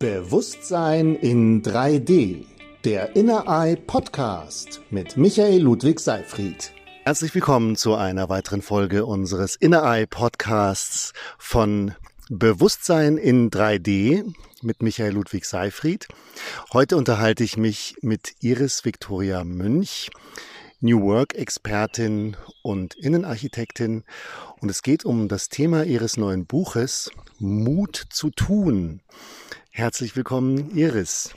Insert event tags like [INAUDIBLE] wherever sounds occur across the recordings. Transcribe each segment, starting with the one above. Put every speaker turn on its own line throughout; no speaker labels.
Bewusstsein in 3D. Der Inner Eye Podcast mit Michael Ludwig Seifried.
Herzlich willkommen zu einer weiteren Folge unseres Inner Eye Podcasts von Bewusstsein in 3D mit Michael Ludwig Seifried. Heute unterhalte ich mich mit Iris Victoria Münch, New Work Expertin und Innenarchitektin. Und es geht um das Thema ihres neuen Buches Mut zu tun. Herzlich willkommen, Iris.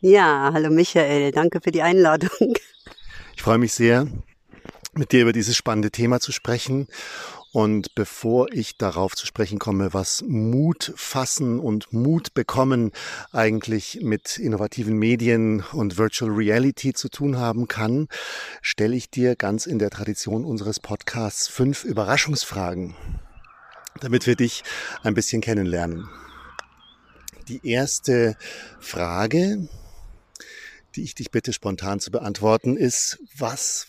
Ja, hallo Michael, danke für die Einladung.
Ich freue mich sehr, mit dir über dieses spannende Thema zu sprechen. Und bevor ich darauf zu sprechen komme, was Mut fassen und Mut bekommen eigentlich mit innovativen Medien und Virtual Reality zu tun haben kann, stelle ich dir ganz in der Tradition unseres Podcasts fünf Überraschungsfragen, damit wir dich ein bisschen kennenlernen. Die erste Frage, die ich dich bitte spontan zu beantworten, ist, was,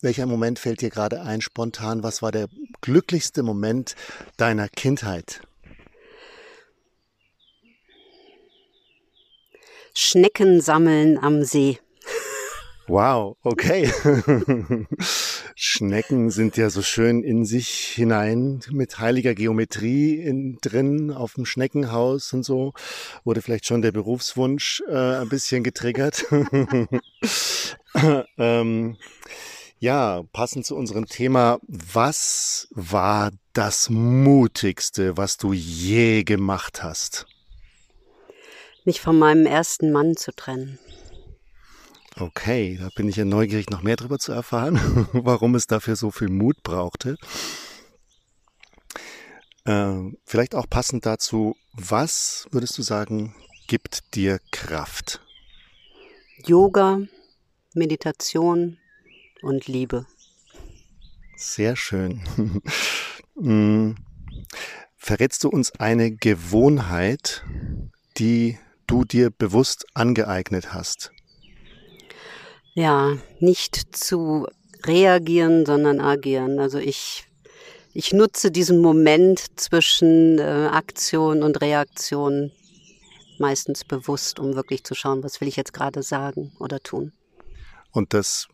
welcher Moment fällt dir gerade ein spontan? Was war der glücklichste Moment deiner Kindheit?
Schnecken sammeln am See.
Wow, okay. [LAUGHS] Schnecken sind ja so schön in sich hinein mit heiliger Geometrie in, drin auf dem Schneckenhaus und so. Wurde vielleicht schon der Berufswunsch äh, ein bisschen getriggert. [LAUGHS] ähm, ja, passend zu unserem Thema, was war das Mutigste, was du je gemacht hast?
Mich von meinem ersten Mann zu trennen.
Okay, da bin ich ja neugierig, noch mehr darüber zu erfahren, [LAUGHS] warum es dafür so viel Mut brauchte. Äh, vielleicht auch passend dazu, was würdest du sagen, gibt dir Kraft?
Yoga, Meditation und Liebe.
Sehr schön. hm. [LAUGHS] Verrätst du uns eine Gewohnheit, die du dir bewusst angeeignet hast?
Ja, nicht zu reagieren, sondern agieren. Also ich, ich nutze diesen Moment zwischen äh, Aktion und Reaktion meistens bewusst, um wirklich zu schauen, was will ich jetzt gerade sagen oder tun.
Und das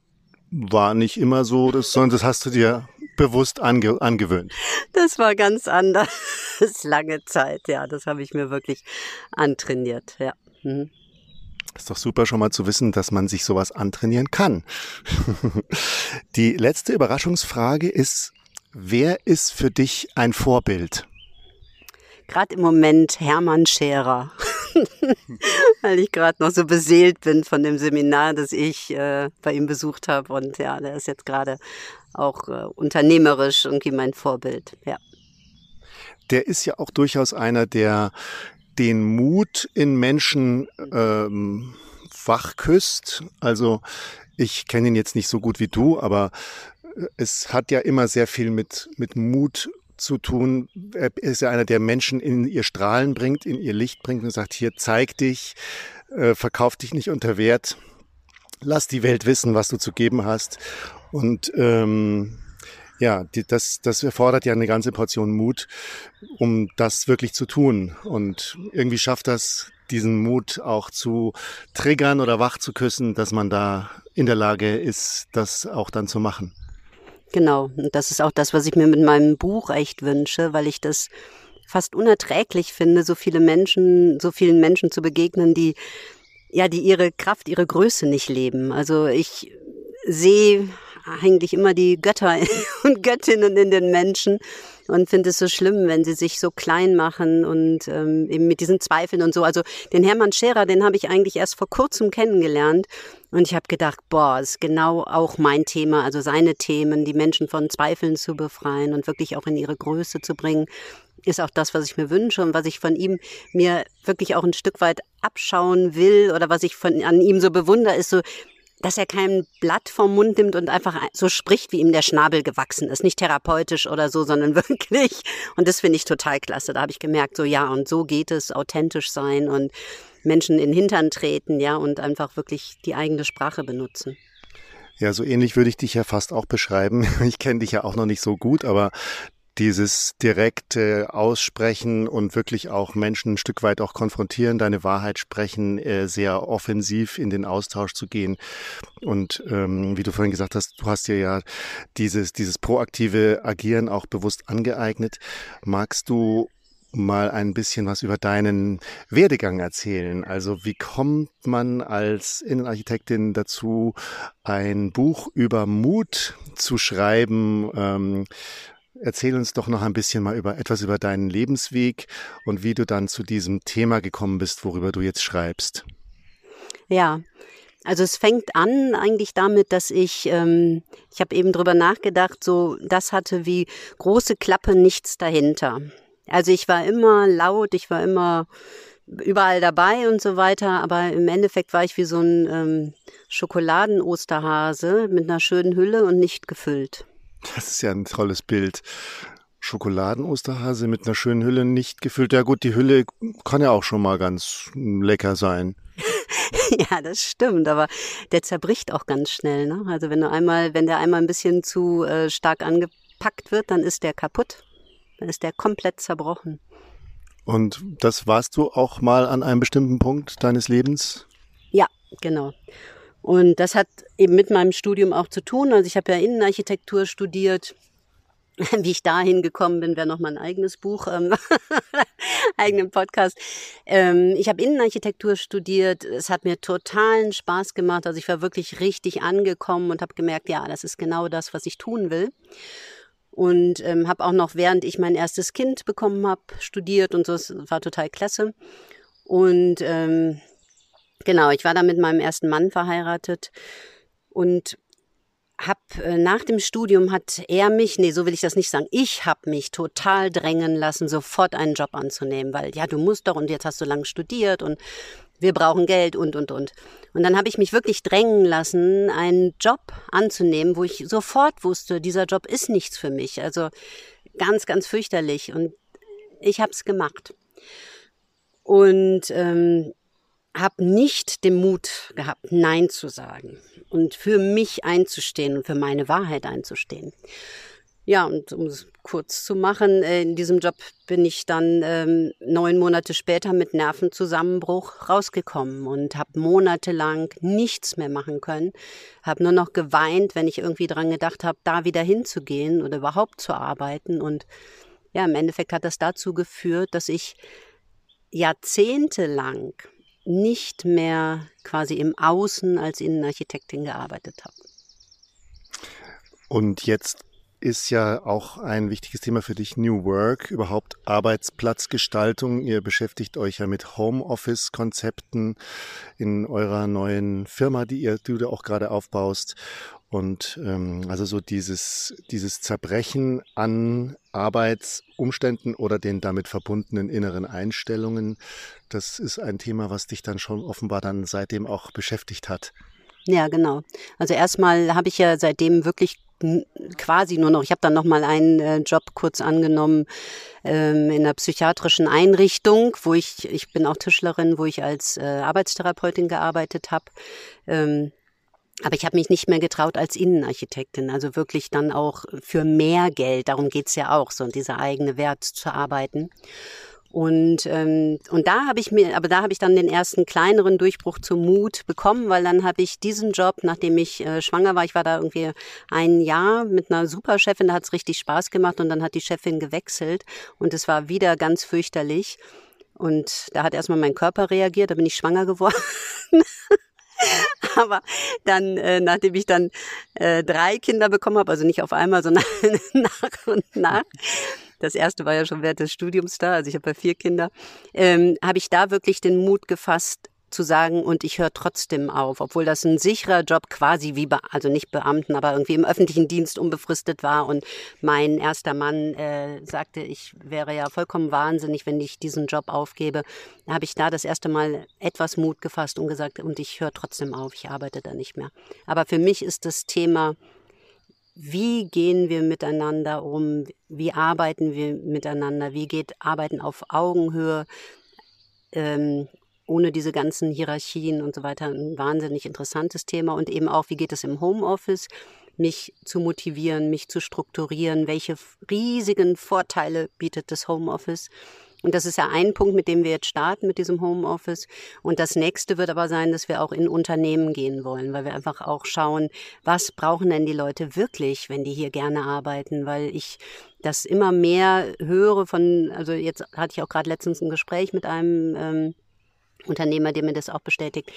war nicht immer so, das, sondern das hast du dir bewusst ange angewöhnt.
Das war ganz anders. [LAUGHS] Lange Zeit, ja. Das habe ich mir wirklich antrainiert, ja. Mhm.
Ist doch super schon mal zu wissen, dass man sich sowas antrainieren kann. [LAUGHS] Die letzte Überraschungsfrage ist, wer ist für dich ein Vorbild?
Gerade im Moment Hermann Scherer, [LAUGHS] weil ich gerade noch so beseelt bin von dem Seminar, das ich äh, bei ihm besucht habe. Und ja, der ist jetzt gerade auch äh, unternehmerisch irgendwie mein Vorbild. Ja.
Der ist ja auch durchaus einer, der den Mut in Menschen ähm, wachküsst. Also ich kenne ihn jetzt nicht so gut wie du, aber äh, es hat ja immer sehr viel mit, mit Mut zu tun. Er ist ja einer, der Menschen in ihr Strahlen bringt, in ihr Licht bringt und sagt, hier zeig dich, äh, verkauf dich nicht unter Wert, lass die Welt wissen, was du zu geben hast. Und ähm, ja, die, das, das erfordert ja eine ganze Portion Mut, um das wirklich zu tun. Und irgendwie schafft das, diesen Mut auch zu triggern oder wach zu küssen, dass man da in der Lage ist, das auch dann zu machen.
Genau, und das ist auch das, was ich mir mit meinem Buch echt wünsche, weil ich das fast unerträglich finde, so viele Menschen, so vielen Menschen zu begegnen, die ja, die ihre Kraft, ihre Größe nicht leben. Also ich sehe eigentlich immer die Götter [LAUGHS] und Göttinnen in den Menschen und finde es so schlimm, wenn sie sich so klein machen und ähm, eben mit diesen Zweifeln und so. Also den Hermann Scherer, den habe ich eigentlich erst vor kurzem kennengelernt und ich habe gedacht, boah, ist genau auch mein Thema, also seine Themen, die Menschen von Zweifeln zu befreien und wirklich auch in ihre Größe zu bringen ist auch das, was ich mir wünsche und was ich von ihm mir wirklich auch ein Stück weit abschauen will oder was ich von an ihm so bewundere, ist so dass er kein Blatt vom Mund nimmt und einfach so spricht, wie ihm der Schnabel gewachsen ist. Nicht therapeutisch oder so, sondern [LAUGHS] wirklich. Und das finde ich total klasse. Da habe ich gemerkt, so ja, und so geht es, authentisch sein und Menschen in den Hintern treten, ja, und einfach wirklich die eigene Sprache benutzen.
Ja, so ähnlich würde ich dich ja fast auch beschreiben. [LAUGHS] Ich kenne dich ja auch noch nicht so gut, aber dieses direkte Aussprechen und wirklich auch Menschen ein Stück weit auch konfrontieren, deine Wahrheit sprechen, äh, sehr offensiv in den Austausch zu gehen. Und ähm, wie du vorhin gesagt hast, du hast dir ja dieses, dieses proaktive Agieren auch bewusst angeeignet. Magst du mal ein bisschen was über deinen Werdegang erzählen. Also wie kommt man als Innenarchitektin dazu, ein Buch über Mut zu schreiben? Ähm, erzähl uns doch noch ein bisschen mal über etwas über deinen Lebensweg und wie du dann zu diesem Thema gekommen bist, worüber du jetzt schreibst.
Ja, also es fängt an eigentlich damit, dass ich, ähm, ich habe eben drüber nachgedacht, so das hatte wie große Klappe nichts dahinter. Also ich war immer laut, ich war immer überall dabei und so weiter, aber im Endeffekt war ich wie so ein ähm, Schokoladen-Osterhase mit einer schönen Hülle und nicht gefüllt.
Das ist ja ein tolles Bild. Schokoladen-Osterhase mit einer schönen Hülle nicht gefüllt. Ja gut, die Hülle kann ja auch schon mal ganz lecker sein. [LAUGHS]
ja, das stimmt, aber der zerbricht auch ganz schnell. Ne? Also wenn du einmal, wenn der einmal ein bisschen zu äh, stark angepackt wird, dann ist der kaputt. Dann ist der komplett zerbrochen.
Und das warst du auch mal an einem bestimmten Punkt deines Lebens?
Ja, genau. Und das hat eben mit meinem Studium auch zu tun. Also ich habe ja Innenarchitektur studiert. [LAUGHS] Wie ich dahin gekommen bin, wäre noch mal ein eigenes Buch, ähm, [LAUGHS] eigenen Podcast. Ähm, ich habe Innenarchitektur studiert. Es hat mir totalen Spaß gemacht. Also ich war wirklich richtig angekommen und habe gemerkt, ja, das ist genau das, was ich tun will und ähm, habe auch noch, während ich mein erstes Kind bekommen habe, studiert und so. Es war total klasse. Und ähm, genau, ich war dann mit meinem ersten Mann verheiratet und hab äh, nach dem Studium hat er mich, nee, so will ich das nicht sagen, ich habe mich total drängen lassen, sofort einen Job anzunehmen, weil ja, du musst doch und jetzt hast du lang studiert und wir brauchen Geld und, und, und. Und dann habe ich mich wirklich drängen lassen, einen Job anzunehmen, wo ich sofort wusste, dieser Job ist nichts für mich. Also ganz, ganz fürchterlich. Und ich habe es gemacht. Und ähm, habe nicht den Mut gehabt, Nein zu sagen und für mich einzustehen und für meine Wahrheit einzustehen. Ja, und um es kurz zu machen, äh, in diesem Job bin ich dann ähm, neun Monate später mit Nervenzusammenbruch rausgekommen und habe monatelang nichts mehr machen können. Habe nur noch geweint, wenn ich irgendwie dran gedacht habe, da wieder hinzugehen oder überhaupt zu arbeiten. Und ja, im Endeffekt hat das dazu geführt, dass ich jahrzehntelang nicht mehr quasi im Außen als Innenarchitektin gearbeitet habe.
Und jetzt ist ja auch ein wichtiges Thema für dich, New Work, überhaupt Arbeitsplatzgestaltung. Ihr beschäftigt euch ja mit Homeoffice-Konzepten in eurer neuen Firma, die ihr, du auch gerade aufbaust. Und ähm, also so dieses, dieses Zerbrechen an Arbeitsumständen oder den damit verbundenen inneren Einstellungen, das ist ein Thema, was dich dann schon offenbar dann seitdem auch beschäftigt hat.
Ja, genau. Also erstmal habe ich ja seitdem wirklich quasi nur noch, ich habe dann noch mal einen äh, Job kurz angenommen ähm, in einer psychiatrischen Einrichtung, wo ich, ich bin auch Tischlerin, wo ich als äh, Arbeitstherapeutin gearbeitet habe. Ähm, aber ich habe mich nicht mehr getraut als Innenarchitektin, also wirklich dann auch für mehr Geld, darum geht's ja auch, so dieser eigene Wert zu arbeiten. Und, ähm, und da habe ich mir, aber da habe ich dann den ersten kleineren Durchbruch zum Mut bekommen, weil dann habe ich diesen Job, nachdem ich äh, schwanger war, ich war da irgendwie ein Jahr mit einer Superchefin, da hat es richtig Spaß gemacht und dann hat die Chefin gewechselt und es war wieder ganz fürchterlich. Und da hat erstmal mein Körper reagiert, da bin ich schwanger geworden. [LAUGHS] [LAUGHS] Aber dann, äh, nachdem ich dann äh, drei Kinder bekommen habe, also nicht auf einmal, sondern [LAUGHS] nach und nach, das erste war ja schon während des Studiums da, also ich habe ja vier Kinder, ähm, habe ich da wirklich den Mut gefasst, zu sagen, und ich höre trotzdem auf, obwohl das ein sicherer Job quasi wie, Be also nicht Beamten, aber irgendwie im öffentlichen Dienst unbefristet war. Und mein erster Mann äh, sagte, ich wäre ja vollkommen wahnsinnig, wenn ich diesen Job aufgebe. Habe ich da das erste Mal etwas Mut gefasst und gesagt, und ich höre trotzdem auf, ich arbeite da nicht mehr. Aber für mich ist das Thema wie gehen wir miteinander um, wie arbeiten wir miteinander, wie geht Arbeiten auf Augenhöhe, ähm, ohne diese ganzen Hierarchien und so weiter, ein wahnsinnig interessantes Thema und eben auch, wie geht es im Homeoffice, mich zu motivieren, mich zu strukturieren, welche riesigen Vorteile bietet das Homeoffice. Und das ist ja ein Punkt, mit dem wir jetzt starten, mit diesem Homeoffice. Und das nächste wird aber sein, dass wir auch in Unternehmen gehen wollen, weil wir einfach auch schauen, was brauchen denn die Leute wirklich, wenn die hier gerne arbeiten, weil ich das immer mehr höre von, also jetzt hatte ich auch gerade letztens ein Gespräch mit einem ähm, Unternehmer, der mir das auch bestätigt,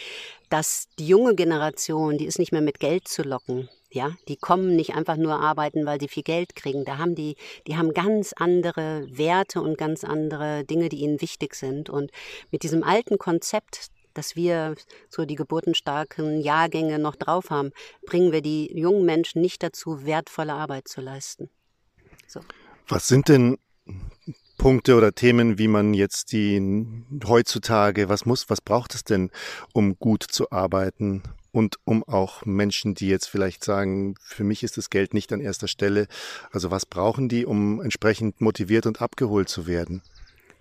dass die junge Generation, die ist nicht mehr mit Geld zu locken. Ja, die kommen nicht einfach nur arbeiten, weil sie viel Geld kriegen. Da haben die, die haben ganz andere Werte und ganz andere Dinge, die ihnen wichtig sind. Und mit diesem alten Konzept, dass wir so die geburtenstarken Jahrgänge noch drauf haben, bringen wir die jungen Menschen nicht dazu, wertvolle Arbeit zu leisten.
So. Was sind denn Punkte oder Themen, wie man jetzt die heutzutage, was muss, was braucht es denn, um gut zu arbeiten und um auch Menschen, die jetzt vielleicht sagen, für mich ist das Geld nicht an erster Stelle. Also was brauchen die, um entsprechend motiviert und abgeholt zu werden?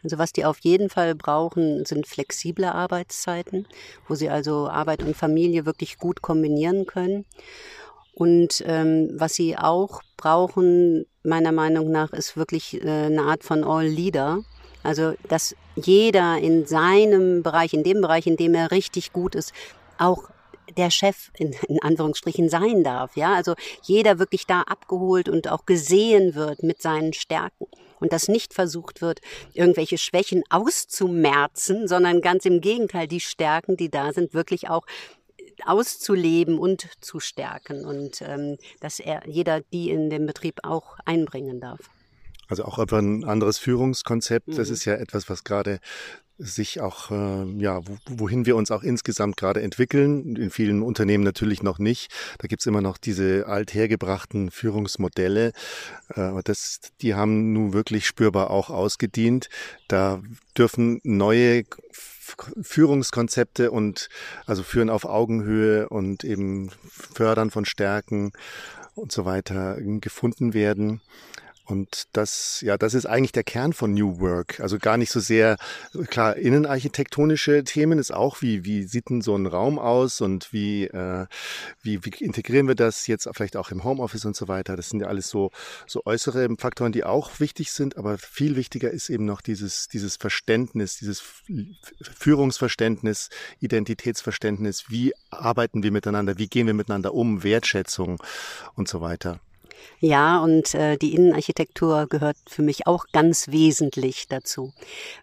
Also was die auf jeden Fall brauchen, sind flexible Arbeitszeiten, wo sie also Arbeit und Familie wirklich gut kombinieren können. Und ähm, was sie auch brauchen, meiner Meinung nach, ist wirklich äh, eine Art von All-Leader. Also, dass jeder in seinem Bereich, in dem Bereich, in dem er richtig gut ist, auch der Chef in, in Anführungsstrichen sein darf. Ja, also jeder wirklich da abgeholt und auch gesehen wird mit seinen Stärken und dass nicht versucht wird, irgendwelche Schwächen auszumerzen, sondern ganz im Gegenteil, die Stärken, die da sind, wirklich auch auszuleben und zu stärken und ähm, dass er jeder die in den Betrieb auch einbringen darf.
Also auch einfach ein anderes Führungskonzept. Mhm. Das ist ja etwas, was gerade sich auch, äh, ja, wohin wir uns auch insgesamt gerade entwickeln. In vielen Unternehmen natürlich noch nicht. Da gibt's immer noch diese althergebrachten Führungsmodelle. Äh, das, die haben nun wirklich spürbar auch ausgedient. Da dürfen neue Führungskonzepte und also führen auf Augenhöhe und eben fördern von Stärken und so weiter gefunden werden. Und das, ja, das ist eigentlich der Kern von New Work. Also gar nicht so sehr, klar, innenarchitektonische Themen ist auch, wie, wie sieht denn so ein Raum aus und wie, äh, wie, wie integrieren wir das jetzt vielleicht auch im Homeoffice und so weiter. Das sind ja alles so, so äußere Faktoren, die auch wichtig sind, aber viel wichtiger ist eben noch dieses, dieses Verständnis, dieses Führungsverständnis, Identitätsverständnis. Wie arbeiten wir miteinander? Wie gehen wir miteinander um? Wertschätzung und so weiter.
Ja, und äh, die Innenarchitektur gehört für mich auch ganz wesentlich dazu,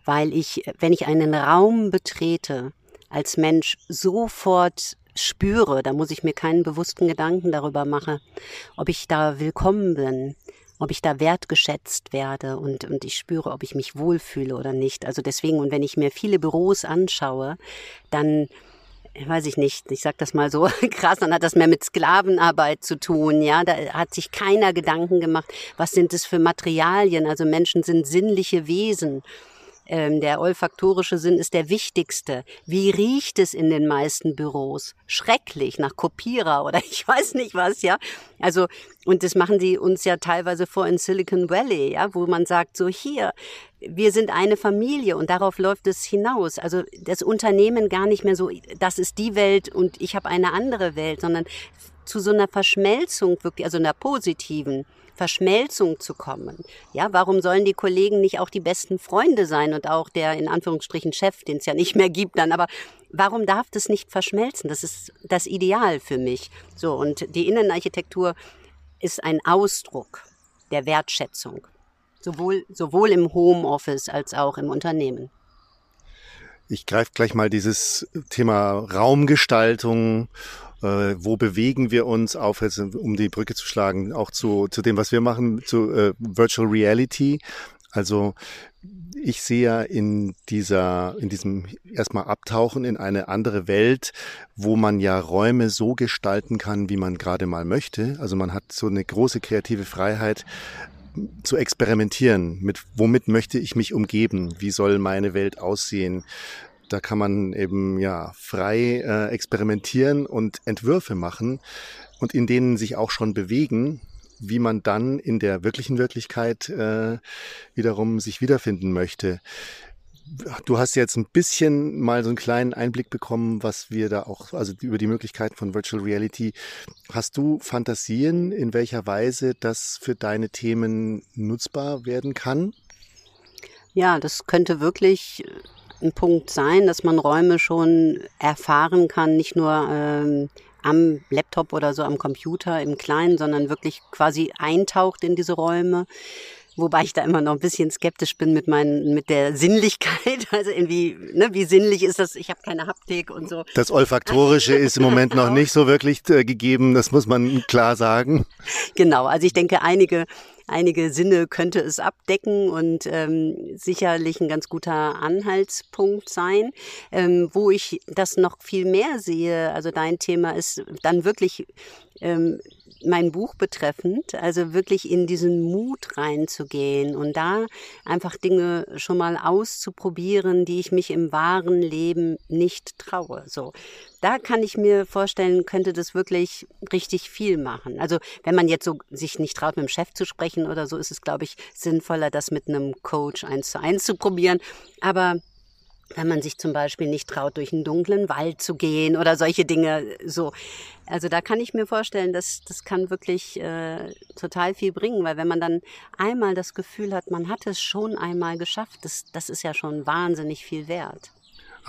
weil ich, wenn ich einen Raum betrete, als Mensch sofort spüre, da muss ich mir keinen bewussten Gedanken darüber machen, ob ich da willkommen bin, ob ich da wertgeschätzt werde und, und ich spüre, ob ich mich wohlfühle oder nicht. Also deswegen, und wenn ich mir viele Büros anschaue, dann weiß ich nicht, ich sag das mal so [LAUGHS] krass, dann hat das mehr mit Sklavenarbeit zu tun, ja, da hat sich keiner Gedanken gemacht, was sind es für Materialien, also Menschen sind sinnliche Wesen ähm, der olfaktorische Sinn ist der wichtigste. Wie riecht es in den meisten Büros? Schrecklich, nach Kopierer oder [LAUGHS] ich weiß nicht was, ja. Also, und das machen sie uns ja teilweise vor in Silicon Valley, ja, wo man sagt, so hier, wir sind eine Familie und darauf läuft es hinaus. Also das Unternehmen gar nicht mehr so, das ist die Welt und ich habe eine andere Welt, sondern zu so einer Verschmelzung wirklich, also einer positiven Verschmelzung zu kommen. Ja, warum sollen die Kollegen nicht auch die besten Freunde sein und auch der in Anführungsstrichen Chef, den es ja nicht mehr gibt dann, aber warum darf das nicht verschmelzen? Das ist das Ideal für mich. So und die Innenarchitektur ist ein Ausdruck der Wertschätzung. Sowohl, sowohl im Homeoffice als auch im Unternehmen.
Ich greife gleich mal dieses Thema Raumgestaltung äh, wo bewegen wir uns auf, jetzt, um die Brücke zu schlagen, auch zu, zu dem, was wir machen, zu äh, Virtual Reality. Also ich sehe ja in dieser, in diesem erstmal Abtauchen in eine andere Welt, wo man ja Räume so gestalten kann, wie man gerade mal möchte. Also man hat so eine große kreative Freiheit zu experimentieren. Mit womit möchte ich mich umgeben? Wie soll meine Welt aussehen? Da kann man eben ja frei äh, experimentieren und Entwürfe machen und in denen sich auch schon bewegen, wie man dann in der wirklichen Wirklichkeit äh, wiederum sich wiederfinden möchte. du hast jetzt ein bisschen mal so einen kleinen Einblick bekommen, was wir da auch, also über die Möglichkeiten von Virtual Reality. Hast du Fantasien, in welcher Weise das für deine Themen nutzbar werden kann?
Ja, das könnte wirklich ein Punkt sein, dass man Räume schon erfahren kann, nicht nur ähm, am Laptop oder so am Computer im Kleinen, sondern wirklich quasi eintaucht in diese Räume. Wobei ich da immer noch ein bisschen skeptisch bin mit meinen, mit der Sinnlichkeit. [LAUGHS] Also irgendwie, ne, wie sinnlich ist das? Ich habe keine Haptik und so.
Das Olfaktorische ist im Moment noch nicht so wirklich äh, gegeben, das muss man klar sagen.
Genau, also ich denke, einige einige Sinne könnte es abdecken und ähm, sicherlich ein ganz guter Anhaltspunkt sein. Ähm, wo ich das noch viel mehr sehe, also dein Thema ist dann wirklich ähm, mein Buch betreffend, also wirklich in diesen Mut reinzugehen und da einfach Dinge schon mal auszuprobieren, die ich mich im wahren Leben nicht traue. So, da kann ich mir vorstellen, könnte das wirklich richtig viel machen. Also wenn man jetzt so sich nicht traut, mit dem Chef zu sprechen oder so, ist es, glaube ich, sinnvoller, das mit einem Coach eins zu eins zu probieren. Aber wenn man sich zum Beispiel nicht traut, durch einen dunklen Wald zu gehen oder solche Dinge so. Also da kann ich mir vorstellen, dass das kann wirklich äh, total viel bringen, weil wenn man dann einmal das Gefühl hat, man hat es schon einmal geschafft, das, das ist ja schon wahnsinnig viel wert.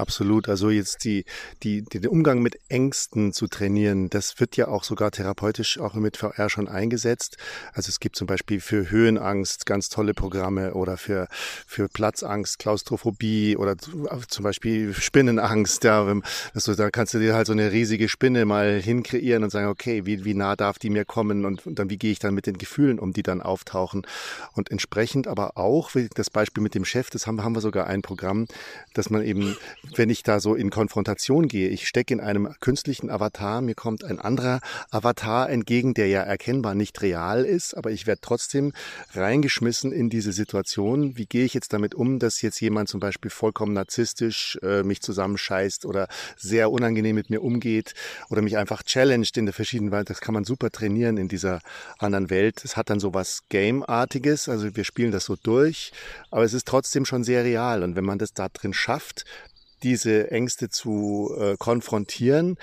Absolut. Also jetzt die, die, den Umgang mit Ängsten zu trainieren, das wird ja auch sogar therapeutisch auch mit VR schon eingesetzt. Also es gibt zum Beispiel für Höhenangst ganz tolle Programme oder für, für Platzangst, Klaustrophobie oder zum Beispiel Spinnenangst. Ja, also da kannst du dir halt so eine riesige Spinne mal hinkreieren und sagen, okay, wie, wie nah darf die mir kommen und, und dann wie gehe ich dann mit den Gefühlen um, die dann auftauchen. Und entsprechend aber auch, wie das Beispiel mit dem Chef, das haben, haben wir sogar ein Programm, dass man eben wenn ich da so in Konfrontation gehe. Ich stecke in einem künstlichen Avatar, mir kommt ein anderer Avatar entgegen, der ja erkennbar nicht real ist, aber ich werde trotzdem reingeschmissen in diese Situation. Wie gehe ich jetzt damit um, dass jetzt jemand zum Beispiel vollkommen narzisstisch äh, mich zusammenscheißt oder sehr unangenehm mit mir umgeht oder mich einfach challenged in der verschiedenen Welt. Das kann man super trainieren in dieser anderen Welt. Es hat dann so was Game-artiges, also wir spielen das so durch, aber es ist trotzdem schon sehr real. Und wenn man das da drin schafft, diese Ängste zu äh, konfrontieren,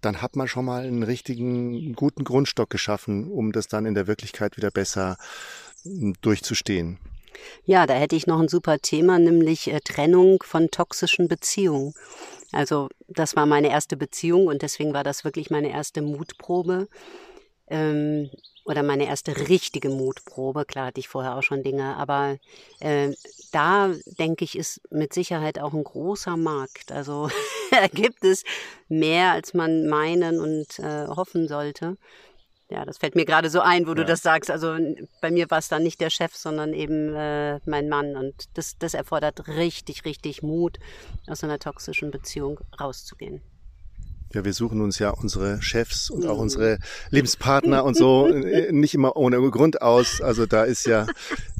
dann hat man schon mal einen richtigen, guten Grundstock geschaffen, um das dann in der Wirklichkeit wieder besser hm, durchzustehen.
Ja, da hätte ich noch ein super Thema, nämlich äh, Trennung von toxischen Beziehungen. Also das war meine erste Beziehung und deswegen war das wirklich meine erste Mutprobe. Ähm, oder meine erste richtige Mutprobe. Klar hatte ich vorher auch schon Dinge, aber äh, da denke ich, ist mit Sicherheit auch ein großer Markt. Also [LAUGHS] da gibt es mehr, als man meinen und äh, hoffen sollte. Ja, das fällt mir gerade so ein, wo ja. du das sagst. Also bei mir war es dann nicht der Chef, sondern eben äh, mein Mann. Und das, das erfordert richtig, richtig Mut, aus einer toxischen Beziehung rauszugehen.
Ja, wir suchen uns ja unsere Chefs und auch unsere Lebenspartner und so [LAUGHS] äh, nicht immer ohne Grund aus. Also da ist ja,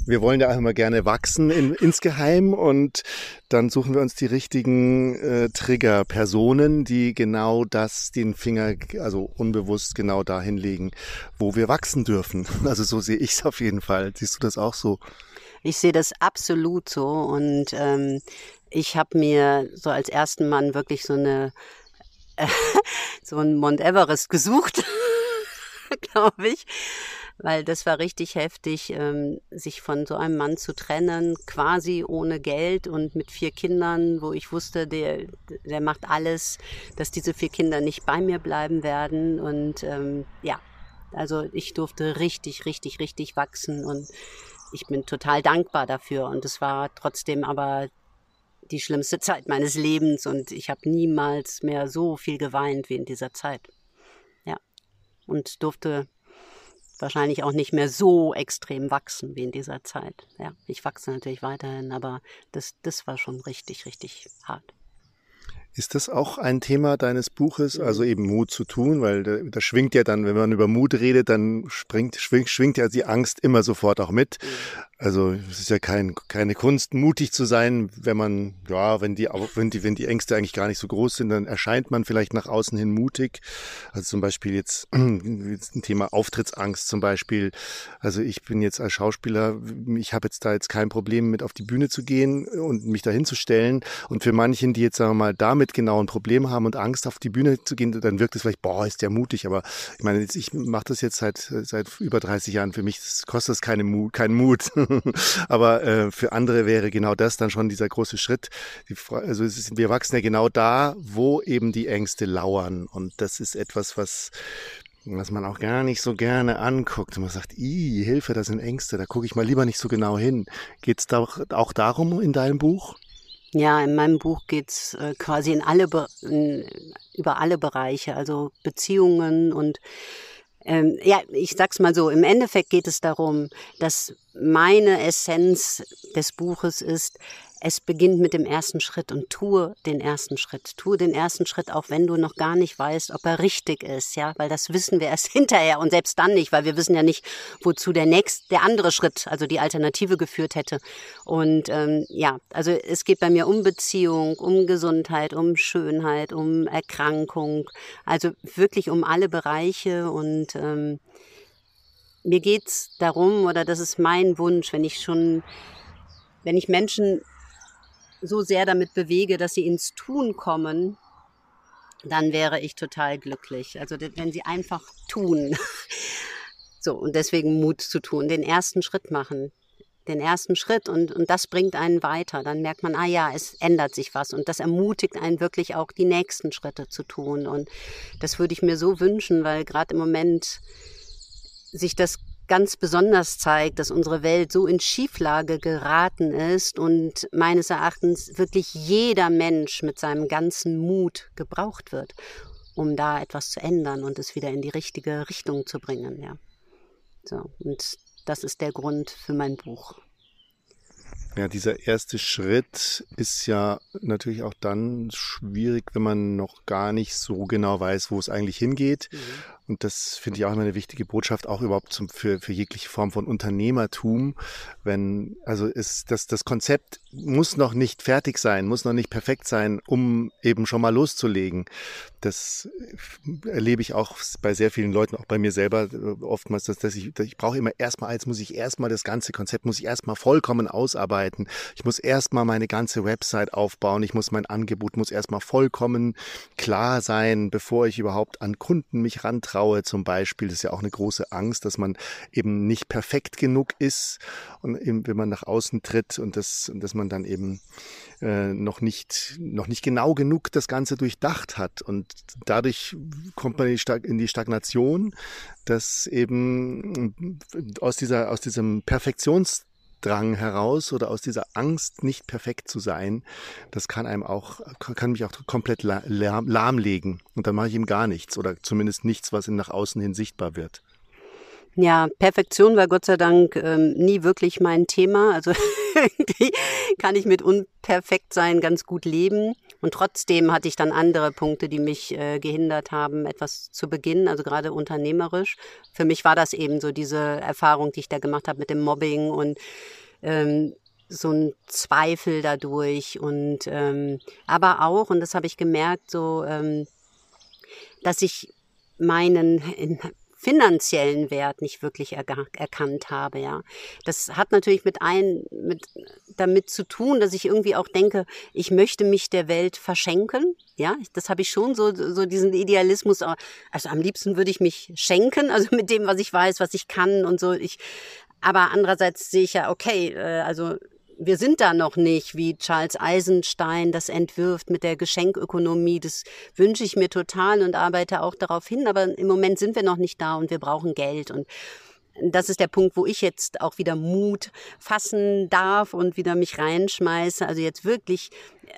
wir wollen ja auch immer gerne wachsen in, insgeheim und dann suchen wir uns die richtigen äh, Trigger-Personen, die genau das, den Finger, also unbewusst genau dahin legen, wo wir wachsen dürfen. [LAUGHS] Also so sehe ich es auf jeden Fall. Siehst du das auch so?
Ich sehe das absolut so und ähm, ich habe mir so als ersten Mann wirklich so eine [LAUGHS] so ein Mount Everest gesucht, [LAUGHS] glaube ich, weil das war richtig heftig, ähm, sich von so einem Mann zu trennen, quasi ohne Geld und mit vier Kindern, wo ich wusste, der, der macht alles, dass diese vier Kinder nicht bei mir bleiben werden. Und ähm, ja, also ich durfte richtig, richtig, richtig wachsen und ich bin total dankbar dafür. Und es war trotzdem aber die schlimmste Zeit meines Lebens und ich habe niemals mehr so viel geweint wie in dieser Zeit. Ja. Und durfte wahrscheinlich auch nicht mehr so extrem wachsen wie in dieser Zeit. Ja, ich wachse natürlich weiterhin, aber das, das war schon richtig, richtig hart.
Ist das auch ein Thema deines Buches, also eben Mut zu tun? Weil da, da schwingt ja dann, wenn man über Mut redet, dann springt, schwingt, schwingt ja die Angst immer sofort auch mit. Also es ist ja kein, keine Kunst, mutig zu sein, wenn man, ja, wenn die, wenn die, wenn die Ängste eigentlich gar nicht so groß sind, dann erscheint man vielleicht nach außen hin mutig. Also zum Beispiel [CLEARS THROAT] jetzt ein Thema Auftrittsangst zum Beispiel. Also ich bin jetzt als Schauspieler, ich habe jetzt da jetzt kein Problem mit auf die Bühne zu gehen und mich dahin zu stellen. Und für manchen, die jetzt sagen wir mal damit genau ein Problem haben und Angst auf die Bühne zu gehen, dann wirkt es vielleicht, boah, ist der mutig. Aber ich meine, ich mache das jetzt seit seit über 30 Jahren. Für mich kostet das keine Mut, keinen Mut. [LAUGHS] [LAUGHS] Aber äh, für andere wäre genau das dann schon dieser große Schritt. Die, also es ist, wir wachsen ja genau da, wo eben die Ängste lauern. Und das ist etwas, was was man auch gar nicht so gerne anguckt. Man sagt, i Hilfe, das sind Ängste, da gucke ich mal lieber nicht so genau hin. Geht es da auch darum in deinem Buch?
Ja, in meinem Buch geht's äh, quasi in alle in, über alle Bereiche, also Beziehungen und ähm, ja, ich sag's mal so, im Endeffekt geht es darum, dass meine Essenz des Buches ist, es beginnt mit dem ersten Schritt und tue den ersten Schritt. Tue den ersten Schritt, auch wenn du noch gar nicht weißt, ob er richtig ist, ja, weil das wissen wir erst [LAUGHS] hinterher und selbst dann nicht, weil wir wissen ja nicht, wozu der nächste, der andere Schritt, also die Alternative geführt hätte. Und ähm, ja, also es geht bei mir um Beziehung, um Gesundheit, um Schönheit, um Erkrankung, also wirklich um alle Bereiche und ähm, mir geht's darum, oder das ist mein Wunsch, wenn ich schon, wenn ich Menschen so sehr damit bewege, dass sie ins Tun kommen, dann wäre ich total glücklich. Also wenn sie einfach tun. [LAUGHS] So, und deswegen Mut zu tun, den ersten Schritt machen. Den ersten Schritt und, und das bringt einen weiter. Dann merkt man, ah ja, es ändert sich was und das ermutigt einen wirklich auch die nächsten Schritte zu tun. Und das würde ich mir so wünschen, weil gerade im Moment sich das ganz besonders zeigt, dass unsere Welt so in Schieflage geraten ist und meines Erachtens wirklich jeder Mensch mit seinem ganzen Mut gebraucht wird, um da etwas zu ändern und es wieder in die richtige Richtung zu bringen. Ja. So, und das ist der Grund für mein Buch.
Ja, dieser erste Schritt ist ja natürlich auch dann schwierig, wenn man noch gar nicht so genau weiß, wo es eigentlich hingeht. Mhm. Und das finde ich auch immer eine wichtige Botschaft, auch überhaupt zum, für, für jegliche Form von Unternehmertum. Wenn, also ist das, das Konzept muss noch nicht fertig sein, muss noch nicht perfekt sein, um eben schon mal loszulegen. Das erlebe ich auch bei sehr vielen Leuten, auch bei mir selber oftmals, dass, dass ich, ich brauche immer erstmal, jetzt muss ich erstmal das ganze Konzept, muss ich erstmal vollkommen ausarbeiten. Ich muss erstmal meine ganze Website aufbauen. Ich muss mein Angebot, muss erstmal vollkommen klar sein, bevor ich überhaupt an Kunden mich rantraue traue zum Beispiel, das ist ja auch eine große Angst, dass man eben nicht perfekt genug ist und eben, wenn man nach außen tritt und das, dass man dann eben äh, noch nicht, noch nicht genau genug das Ganze durchdacht hat. Und dadurch kommt man in die Stagnation, dass eben aus dieser, aus diesem Perfektions Drang heraus oder aus dieser Angst, nicht perfekt zu sein, das kann einem auch, kann mich auch komplett lahmlegen. Und dann mache ich ihm gar nichts oder zumindest nichts, was ihm nach außen hin sichtbar wird.
Ja, Perfektion war Gott sei Dank ähm, nie wirklich mein Thema. Also [LAUGHS] kann ich mit Unperfektsein ganz gut leben. Und trotzdem hatte ich dann andere Punkte, die mich äh, gehindert haben, etwas zu beginnen, also gerade unternehmerisch. Für mich war das eben so diese Erfahrung, die ich da gemacht habe mit dem Mobbing und ähm, so ein Zweifel dadurch und ähm, aber auch, und das habe ich gemerkt, so, ähm, dass ich meinen finanziellen Wert nicht wirklich er erkannt habe, ja. Das hat natürlich mit ein, mit, damit zu tun, dass ich irgendwie auch denke, ich möchte mich der Welt verschenken, ja. Das habe ich schon so, so diesen Idealismus. Also am liebsten würde ich mich schenken, also mit dem, was ich weiß, was ich kann und so. Ich, aber andererseits sehe ich ja, okay, äh, also wir sind da noch nicht, wie Charles Eisenstein das entwirft mit der Geschenkökonomie. Das wünsche ich mir total und arbeite auch darauf hin. Aber im Moment sind wir noch nicht da und wir brauchen Geld. Und das ist der Punkt, wo ich jetzt auch wieder Mut fassen darf und wieder mich reinschmeiße. Also jetzt wirklich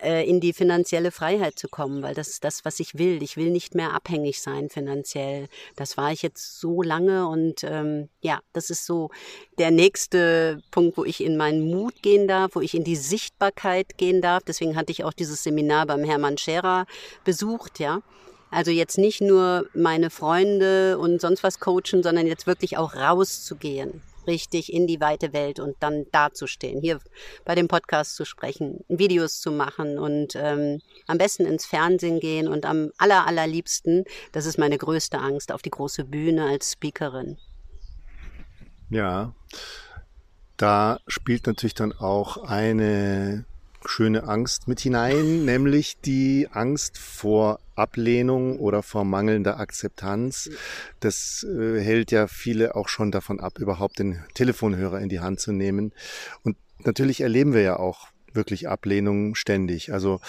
äh, in die finanzielle Freiheit zu kommen, weil das ist das, was ich will. Ich will nicht mehr abhängig sein finanziell. Das war ich jetzt so lange und ähm, ja, das ist so der nächste Punkt, wo ich in meinen Mut gehen darf, wo ich in die Sichtbarkeit gehen darf. Deswegen hatte ich auch dieses Seminar beim Hermann Scherer besucht, ja also jetzt nicht nur meine Freunde und sonst was coachen, sondern jetzt wirklich auch rauszugehen richtig in die weite Welt und dann dazustehen, hier bei dem Podcast zu sprechen, Videos zu machen und ähm, am besten ins Fernsehen gehen und am aller, allerliebsten, das ist meine größte Angst, auf die große Bühne als Speakerin.
Ja, da spielt natürlich dann auch eine schöne Angst mit hinein, [LAUGHS] nämlich die Angst vor Ablehnung oder vor mangelnder Akzeptanz. Das äh, hält ja viele auch schon davon ab, überhaupt den Telefonhörer in die Hand zu nehmen. Und natürlich erleben wir ja auch wirklich Ablehnung ständig. Also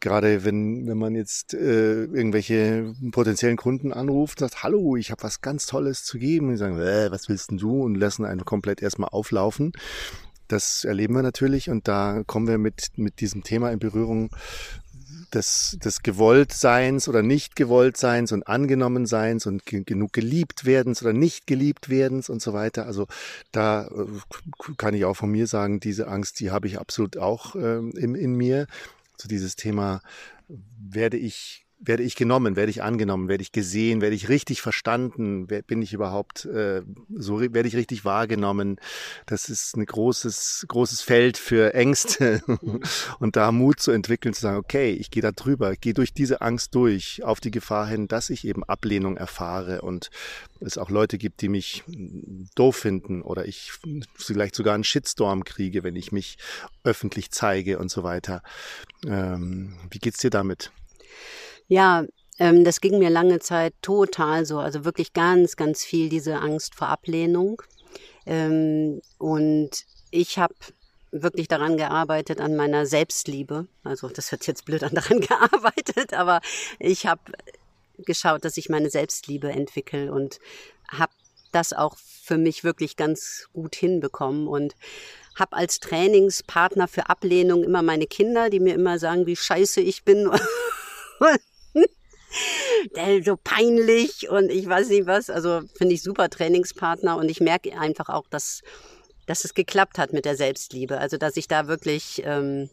gerade wenn, wenn man jetzt äh, irgendwelche potenziellen Kunden anruft, sagt, hallo, ich habe was ganz Tolles zu geben, die sagen, äh, was willst denn du? Und lassen einen komplett erstmal auflaufen. Das erleben wir natürlich und da kommen wir mit, mit diesem Thema in Berührung des, des Gewolltseins oder Nicht-Gewolltseins und Angenommenseins und ge genug geliebt werdens oder nicht geliebt werdens und so weiter. Also da äh, kann ich auch von mir sagen, diese Angst, die habe ich absolut auch ähm, in, in mir. So dieses Thema, werde ich werde ich genommen, werde ich angenommen, werde ich gesehen, werde ich richtig verstanden, bin ich überhaupt äh, so werde ich richtig wahrgenommen. Das ist ein großes großes Feld für Ängste [LAUGHS] und da Mut zu entwickeln, zu sagen, okay, ich gehe da drüber, gehe durch diese Angst durch, auf die Gefahr hin, dass ich eben Ablehnung erfahre und es auch Leute gibt, die mich doof finden oder ich vielleicht sogar einen Shitstorm kriege, wenn ich mich öffentlich zeige und so weiter. Ähm, wie geht's dir damit?
Ja, ähm, das ging mir lange Zeit total so. Also wirklich ganz, ganz viel diese Angst vor Ablehnung. Ähm, und ich habe wirklich daran gearbeitet, an meiner Selbstliebe. Also das wird jetzt blöd an [LAUGHS] daran gearbeitet, aber ich habe geschaut, dass ich meine Selbstliebe entwickle und habe das auch für mich wirklich ganz gut hinbekommen und habe als Trainingspartner für Ablehnung immer meine Kinder, die mir immer sagen, wie scheiße ich bin [LAUGHS] so peinlich und ich weiß nicht was. Also finde ich super Trainingspartner und ich merke einfach auch, dass, dass es geklappt hat mit der Selbstliebe. Also dass ich da wirklich ähm,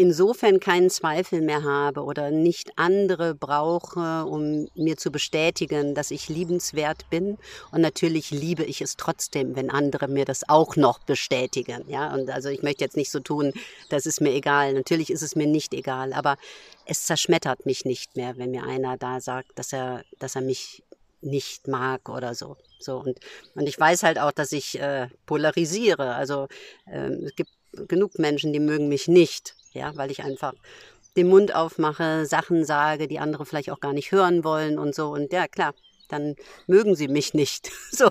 insofern keinen Zweifel mehr habe oder nicht andere brauche, um mir zu bestätigen, dass ich liebenswert bin. Und natürlich liebe ich es trotzdem, wenn andere mir das auch noch bestätigen. Ja, und also ich möchte jetzt nicht so tun, das ist mir egal. Natürlich ist es mir nicht egal, aber es zerschmettert mich nicht mehr, wenn mir einer da sagt, dass er, dass er mich nicht mag oder so. So und und ich weiß halt auch, dass ich äh, polarisiere. Also äh, es gibt genug Menschen, die mögen mich nicht ja, weil ich einfach den Mund aufmache, Sachen sage, die andere vielleicht auch gar nicht hören wollen und so. Und ja, klar, dann mögen sie mich nicht. [LAUGHS] so.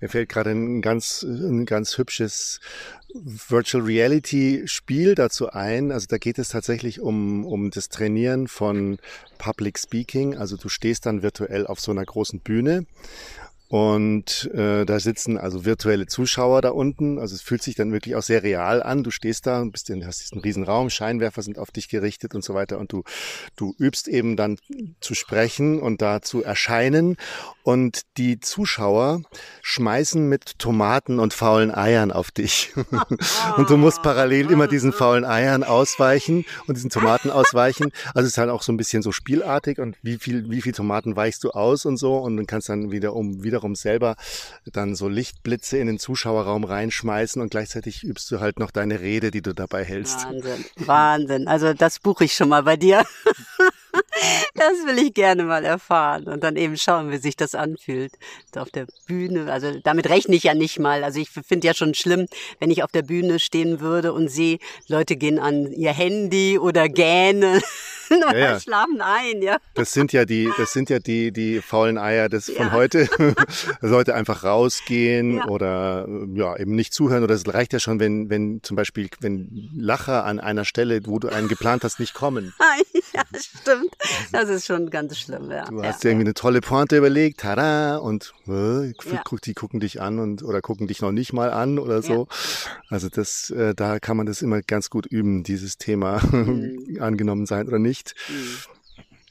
Mir fällt gerade ein ganz, ein ganz hübsches Virtual Reality Spiel dazu ein. Also da geht es tatsächlich um, um das Trainieren von Public Speaking. Also du stehst dann virtuell auf so einer großen Bühne und äh, da sitzen also virtuelle Zuschauer da unten. Also es fühlt sich dann wirklich auch sehr real an. Du stehst da und bist in, hast diesen riesen Raum, Scheinwerfer sind auf dich gerichtet und so weiter. Und du, du übst eben dann zu sprechen und da zu erscheinen. Und die Zuschauer schmeißen mit Tomaten und faulen Eiern auf dich. [LAUGHS] und du musst parallel immer diesen faulen Eiern ausweichen und diesen Tomaten ausweichen. Also es ist halt auch so ein bisschen so spielartig und wie viel, wie viel Tomaten weichst du aus und so. Und dann kannst dann wieder um wieder wiederum selber dann so Lichtblitze in den Zuschauerraum reinschmeißen und gleichzeitig übst du halt noch deine Rede, die du dabei hältst.
Wahnsinn, Wahnsinn. Also das buche ich schon mal bei dir. [LAUGHS] Das will ich gerne mal erfahren und dann eben schauen, wie sich das anfühlt auf der Bühne. Also damit rechne ich ja nicht mal. Also ich finde ja schon schlimm, wenn ich auf der Bühne stehen würde und sehe, Leute gehen an ihr Handy oder gähnen [LAUGHS] oder ja, ja. schlafen ein, ja.
Das sind ja die, das sind ja die, die faulen Eier des ja. von heute. [LAUGHS] Leute einfach rausgehen oder ja eben nicht zuhören oder es reicht ja schon, wenn wenn zum Beispiel wenn Lacher an einer Stelle, wo du einen geplant hast, nicht kommen. [LAUGHS]
ja, stimmt. Das ist schon ganz schlimm, ja.
Du hast ja, irgendwie eine tolle Pointe überlegt, tada, und äh, die gucken dich an und oder gucken dich noch nicht mal an oder so. Also das, äh, da kann man das immer ganz gut üben, dieses Thema mhm. angenommen sein oder nicht. Mhm.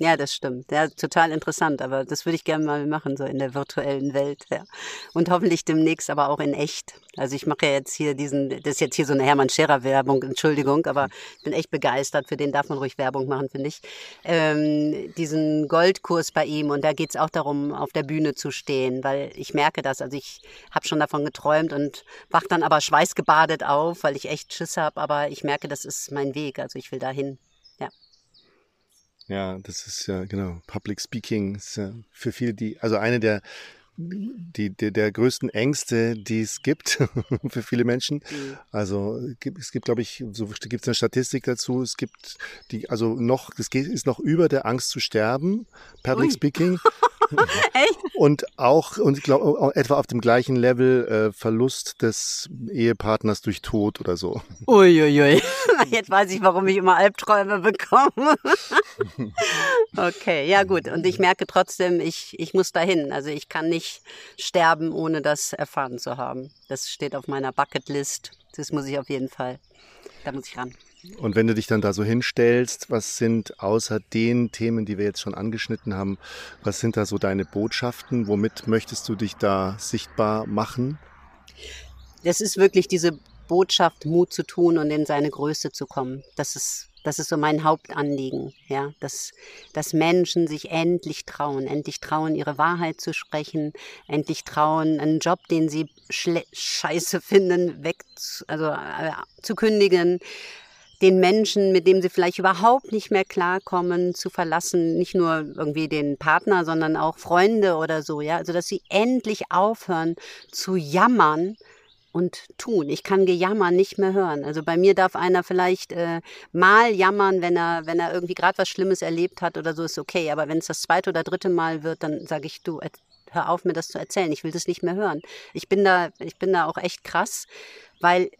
Ja, das stimmt. Ja, total interessant. Aber das würde ich gerne mal machen, so in der virtuellen Welt. Ja. Und hoffentlich demnächst aber auch in echt. Also ich mache ja jetzt hier diesen, das ist jetzt hier so eine Hermann Scherer Werbung, Entschuldigung, aber ich bin echt begeistert. Für den darf man ruhig Werbung machen, finde ich. Ähm, diesen Goldkurs bei ihm. Und da geht es auch darum, auf der Bühne zu stehen, weil ich merke das. Also ich habe schon davon geträumt und wach dann aber schweißgebadet auf, weil ich echt Schiss habe. Aber ich merke, das ist mein Weg. Also ich will dahin. Ja.
Das ist ja, genau, Public Speaking ist ja für viele die, also eine der, die, die, der größten Ängste, die es gibt [LAUGHS] für viele Menschen. Mhm. Also es gibt, glaube ich, so gibt es eine Statistik dazu. Es gibt die, also noch, das geht, ist noch über der Angst zu sterben, Public Ui. Speaking. [LAUGHS] [LAUGHS] Echt? Und auch, und ich glaube, etwa auf dem gleichen Level äh, Verlust des Ehepartners durch Tod oder so.
Uiuiui. [LAUGHS] Jetzt weiß ich, warum ich immer Albträume bekomme. [LAUGHS] okay, ja gut. Und ich merke trotzdem, ich, ich muss dahin. Also ich kann nicht sterben, ohne das erfahren zu haben. Das steht auf meiner Bucketlist. Das muss ich auf jeden Fall. Da muss ich ran.
Und wenn du dich dann da so hinstellst, was sind außer den Themen, die wir jetzt schon angeschnitten haben, was sind da so deine Botschaften? Womit möchtest du dich da sichtbar machen?
Das ist wirklich diese Botschaft, Mut zu tun und in seine Größe zu kommen. Das ist das ist so mein Hauptanliegen, ja, dass, dass Menschen sich endlich trauen, endlich trauen, ihre Wahrheit zu sprechen, endlich trauen, einen Job, den sie scheiße finden, weg, also äh, zu kündigen, den Menschen, mit dem sie vielleicht überhaupt nicht mehr klarkommen, zu verlassen, nicht nur irgendwie den Partner, sondern auch Freunde oder so, ja, also dass sie endlich aufhören zu jammern und tun. Ich kann Gejammer nicht mehr hören. Also bei mir darf einer vielleicht äh, mal jammern, wenn er, wenn er irgendwie gerade was Schlimmes erlebt hat oder so, ist okay. Aber wenn es das zweite oder dritte Mal wird, dann sage ich, du, hör auf, mir das zu erzählen. Ich will das nicht mehr hören. Ich bin da, ich bin da auch echt krass, weil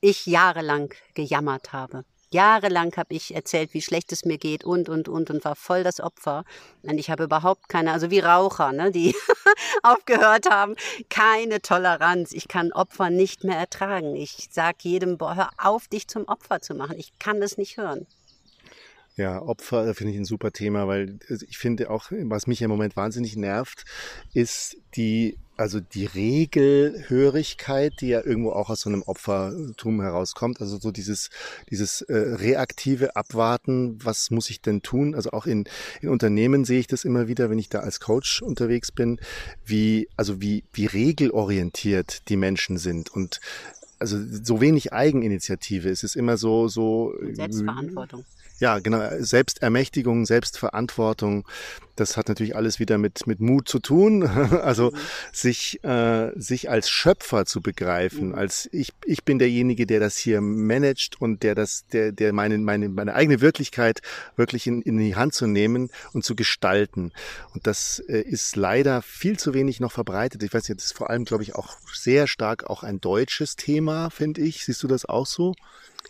ich jahrelang gejammert habe. Jahrelang habe ich erzählt, wie schlecht es mir geht und, und, und, und war voll das Opfer. Und ich habe überhaupt keine, also wie Raucher, ne, die [LAUGHS] aufgehört haben, keine Toleranz. Ich kann Opfer nicht mehr ertragen. Ich sage jedem, boah, hör auf, dich zum Opfer zu machen. Ich kann das nicht hören.
Ja, Opfer finde ich ein super Thema, weil ich finde auch, was mich im Moment wahnsinnig nervt, ist die, also die Regelhörigkeit, die ja irgendwo auch aus so einem Opfertum herauskommt. Also so dieses, dieses äh, reaktive Abwarten, was muss ich denn tun? Also auch in, in Unternehmen sehe ich das immer wieder, wenn ich da als Coach unterwegs bin, wie, also wie, wie regelorientiert die Menschen sind und also so wenig Eigeninitiative. Es ist immer so, so.
Selbstverantwortung.
Ja, genau. Selbstermächtigung, Selbstverantwortung, das hat natürlich alles wieder mit, mit Mut zu tun. [LAUGHS] Also mhm. sich, äh, sich als Schöpfer zu begreifen, mhm. als ich, ich bin derjenige, der das hier managt und der das, der, der meine, meine, meine eigene Wirklichkeit wirklich in, in die Hand zu nehmen und zu gestalten. Und das äh, ist leider viel zu wenig noch verbreitet. Ich weiß nicht, das ist vor allem, glaube ich, auch sehr stark auch ein deutsches Thema, finde ich. Siehst du das auch so?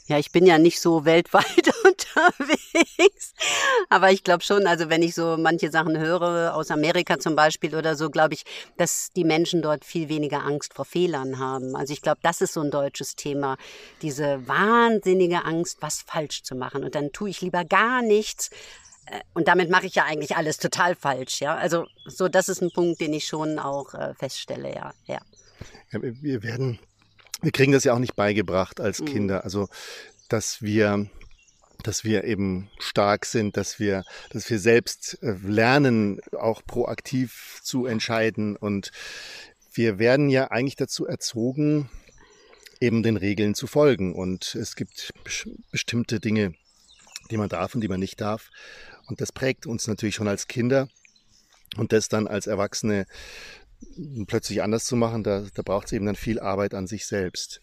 Ja, ich bin ja nicht so weltweit [LAUGHS] unterwegs. Aber ich glaube schon, also wenn ich so manche Sachen höre, aus Amerika zum Beispiel oder so, glaube ich, dass die Menschen dort viel weniger Angst vor Fehlern haben. Also ich glaube, das ist so ein deutsches Thema. Diese wahnsinnige Angst, was falsch zu machen. Und dann tue ich lieber gar nichts. Äh, und damit mache ich ja eigentlich alles total falsch, ja. Also so, das ist ein Punkt, den ich schon auch äh, feststelle, ja. ja.
ja wir werden wir kriegen das ja auch nicht beigebracht als mhm. Kinder. Also, dass wir, dass wir eben stark sind, dass wir, dass wir selbst äh, lernen, auch proaktiv zu entscheiden. Und wir werden ja eigentlich dazu erzogen, eben den Regeln zu folgen. Und es gibt bestimmte Dinge, die man darf und die man nicht darf. Und das prägt uns natürlich schon als Kinder. Und das dann als Erwachsene plötzlich anders zu machen, da, da braucht es eben dann viel Arbeit an sich selbst.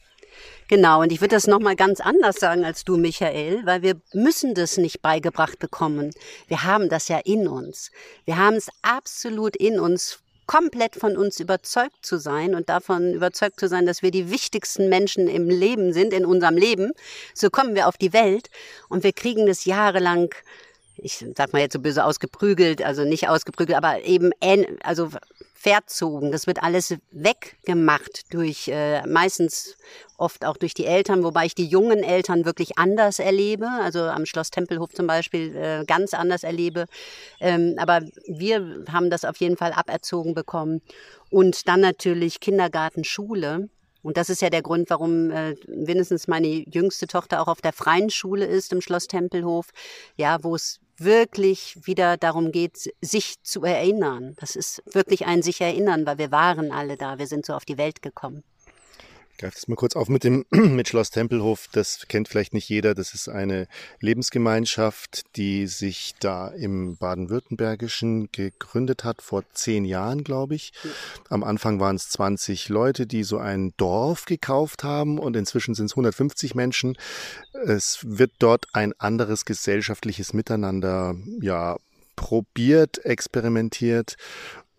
Genau, und ich würde das nochmal ganz anders sagen als du, Michael, weil wir müssen das nicht beigebracht bekommen. Wir haben das ja in uns. Wir haben es absolut in uns, komplett von uns überzeugt zu sein und davon überzeugt zu sein, dass wir die wichtigsten Menschen im Leben sind, in unserem Leben. So kommen wir auf die Welt und wir kriegen das jahrelang ich sag mal jetzt so böse ausgeprügelt, also nicht ausgeprügelt, aber eben, also verzogen. Das wird alles weggemacht durch äh, meistens oft auch durch die Eltern, wobei ich die jungen Eltern wirklich anders erlebe, also am Schloss Tempelhof zum Beispiel äh, ganz anders erlebe. Ähm, aber wir haben das auf jeden Fall aberzogen bekommen. Und dann natürlich Kindergarten, Schule. Und das ist ja der Grund, warum äh, mindestens meine jüngste Tochter auch auf der freien Schule ist im Schloss Tempelhof, ja, wo es wirklich wieder darum geht, sich zu erinnern. Das ist wirklich ein sich erinnern, weil wir waren alle da, wir sind so auf die Welt gekommen.
Greife das mal kurz auf mit dem [CLEARS THROAT] mit Schloss Tempelhof. Das kennt vielleicht nicht jeder. Das ist eine Lebensgemeinschaft, die sich da im Baden-Württembergischen gegründet hat vor zehn Jahren, glaube ich. Am Anfang waren es 20 Leute, die so ein Dorf gekauft haben und inzwischen sind es 150 Menschen. Es wird dort ein anderes gesellschaftliches Miteinander ja probiert, experimentiert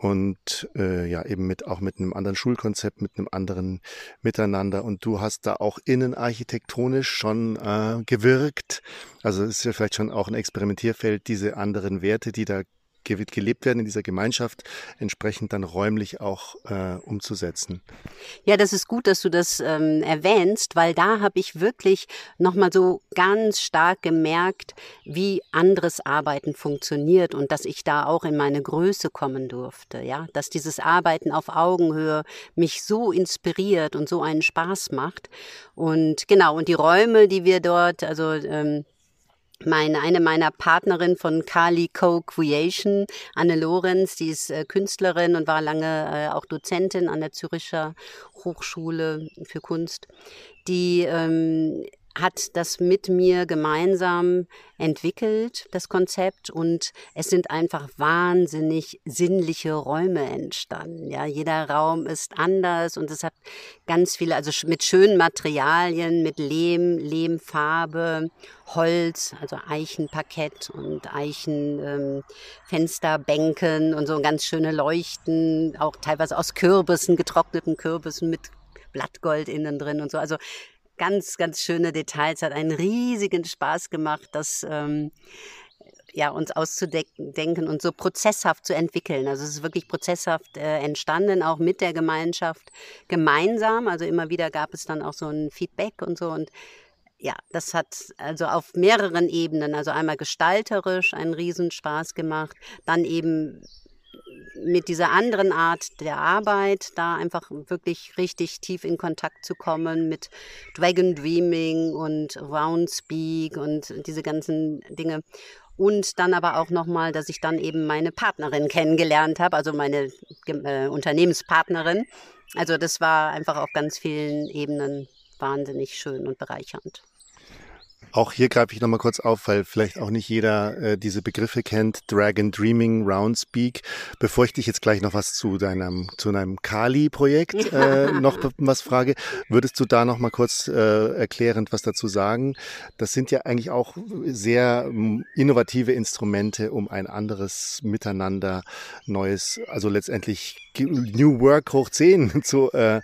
und äh, ja eben mit auch mit einem anderen Schulkonzept, mit einem anderen Miteinander. Und du hast da auch innenarchitektonisch schon äh, gewirkt. Also es ist ja vielleicht schon auch ein Experimentierfeld, diese anderen Werte, die da gelebt werden in dieser Gemeinschaft, entsprechend dann räumlich auch äh, umzusetzen.
Ja, das ist gut, dass du das ähm, erwähnst, weil da habe ich wirklich nochmal so ganz stark gemerkt, wie anderes Arbeiten funktioniert und dass ich da auch in meine Größe kommen durfte. Ja, dass dieses Arbeiten auf Augenhöhe mich so inspiriert und so einen Spaß macht. Und genau, und die Räume, die wir dort, also ähm, meine, eine meiner Partnerin von Kali Co-Creation, Anne Lorenz, die ist äh, Künstlerin und war lange äh, auch Dozentin an der Züricher Hochschule für Kunst. Die ähm, hat das mit mir gemeinsam entwickelt, das Konzept, und es sind einfach wahnsinnig sinnliche Räume entstanden. Ja, jeder Raum ist anders und es hat ganz viele, also mit schönen Materialien, mit Lehm, Lehmfarbe, Holz, also Eichenparkett und Eichenfensterbänken ähm, und so ganz schöne Leuchten, auch teilweise aus Kürbissen, getrockneten Kürbissen mit Blattgold innen drin und so. Also ganz, ganz schöne Details, hat einen riesigen Spaß gemacht, das ähm, ja, uns auszudenken und so prozesshaft zu entwickeln. Also es ist wirklich prozesshaft äh, entstanden, auch mit der Gemeinschaft gemeinsam. Also immer wieder gab es dann auch so ein Feedback und so und ja, das hat also auf mehreren Ebenen, also einmal gestalterisch einen Riesenspaß gemacht, dann eben mit dieser anderen Art der Arbeit da einfach wirklich richtig tief in Kontakt zu kommen mit Dragon Dreaming und Roundspeak und diese ganzen Dinge. Und dann aber auch nochmal, dass ich dann eben meine Partnerin kennengelernt habe, also meine äh, Unternehmenspartnerin. Also das war einfach auf ganz vielen Ebenen wahnsinnig schön und bereichernd.
Auch hier greife ich nochmal kurz auf, weil vielleicht auch nicht jeder äh, diese Begriffe kennt. Dragon Dreaming, Roundspeak. Bevor ich dich jetzt gleich noch was zu deinem, zu deinem Kali-Projekt äh, noch was frage, würdest du da nochmal kurz äh, erklärend was dazu sagen? Das sind ja eigentlich auch sehr innovative Instrumente, um ein anderes Miteinander, neues, also letztendlich New Work hoch 10 [LAUGHS] zu, äh,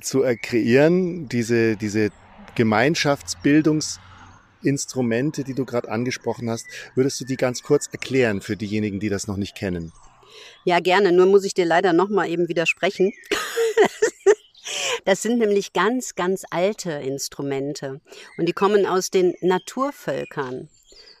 zu äh, kreieren. Diese, diese Gemeinschaftsbildungs- Instrumente, die du gerade angesprochen hast, würdest du die ganz kurz erklären für diejenigen, die das noch nicht kennen?
Ja, gerne. Nur muss ich dir leider noch mal eben widersprechen. [LAUGHS] Das sind nämlich ganz, ganz alte Instrumente und die kommen aus den Naturvölkern.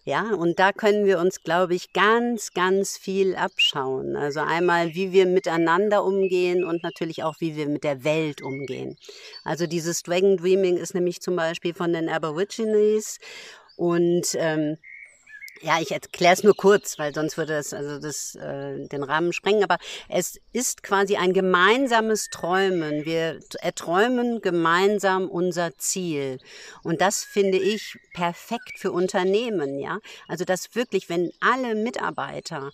Ja, und da können wir uns, glaube ich, ganz, ganz viel abschauen. Also einmal, wie wir miteinander umgehen und natürlich auch, wie wir mit der Welt umgehen. Also dieses Dragon Dreaming ist nämlich zum Beispiel von den Aborigines und ähm, ja, ich erkläre es nur kurz, weil sonst würde es also das, äh, den Rahmen sprengen. Aber es ist quasi ein gemeinsames Träumen. Wir erträumen gemeinsam unser Ziel. Und das finde ich perfekt für Unternehmen, ja. Also, dass wirklich, wenn alle Mitarbeiter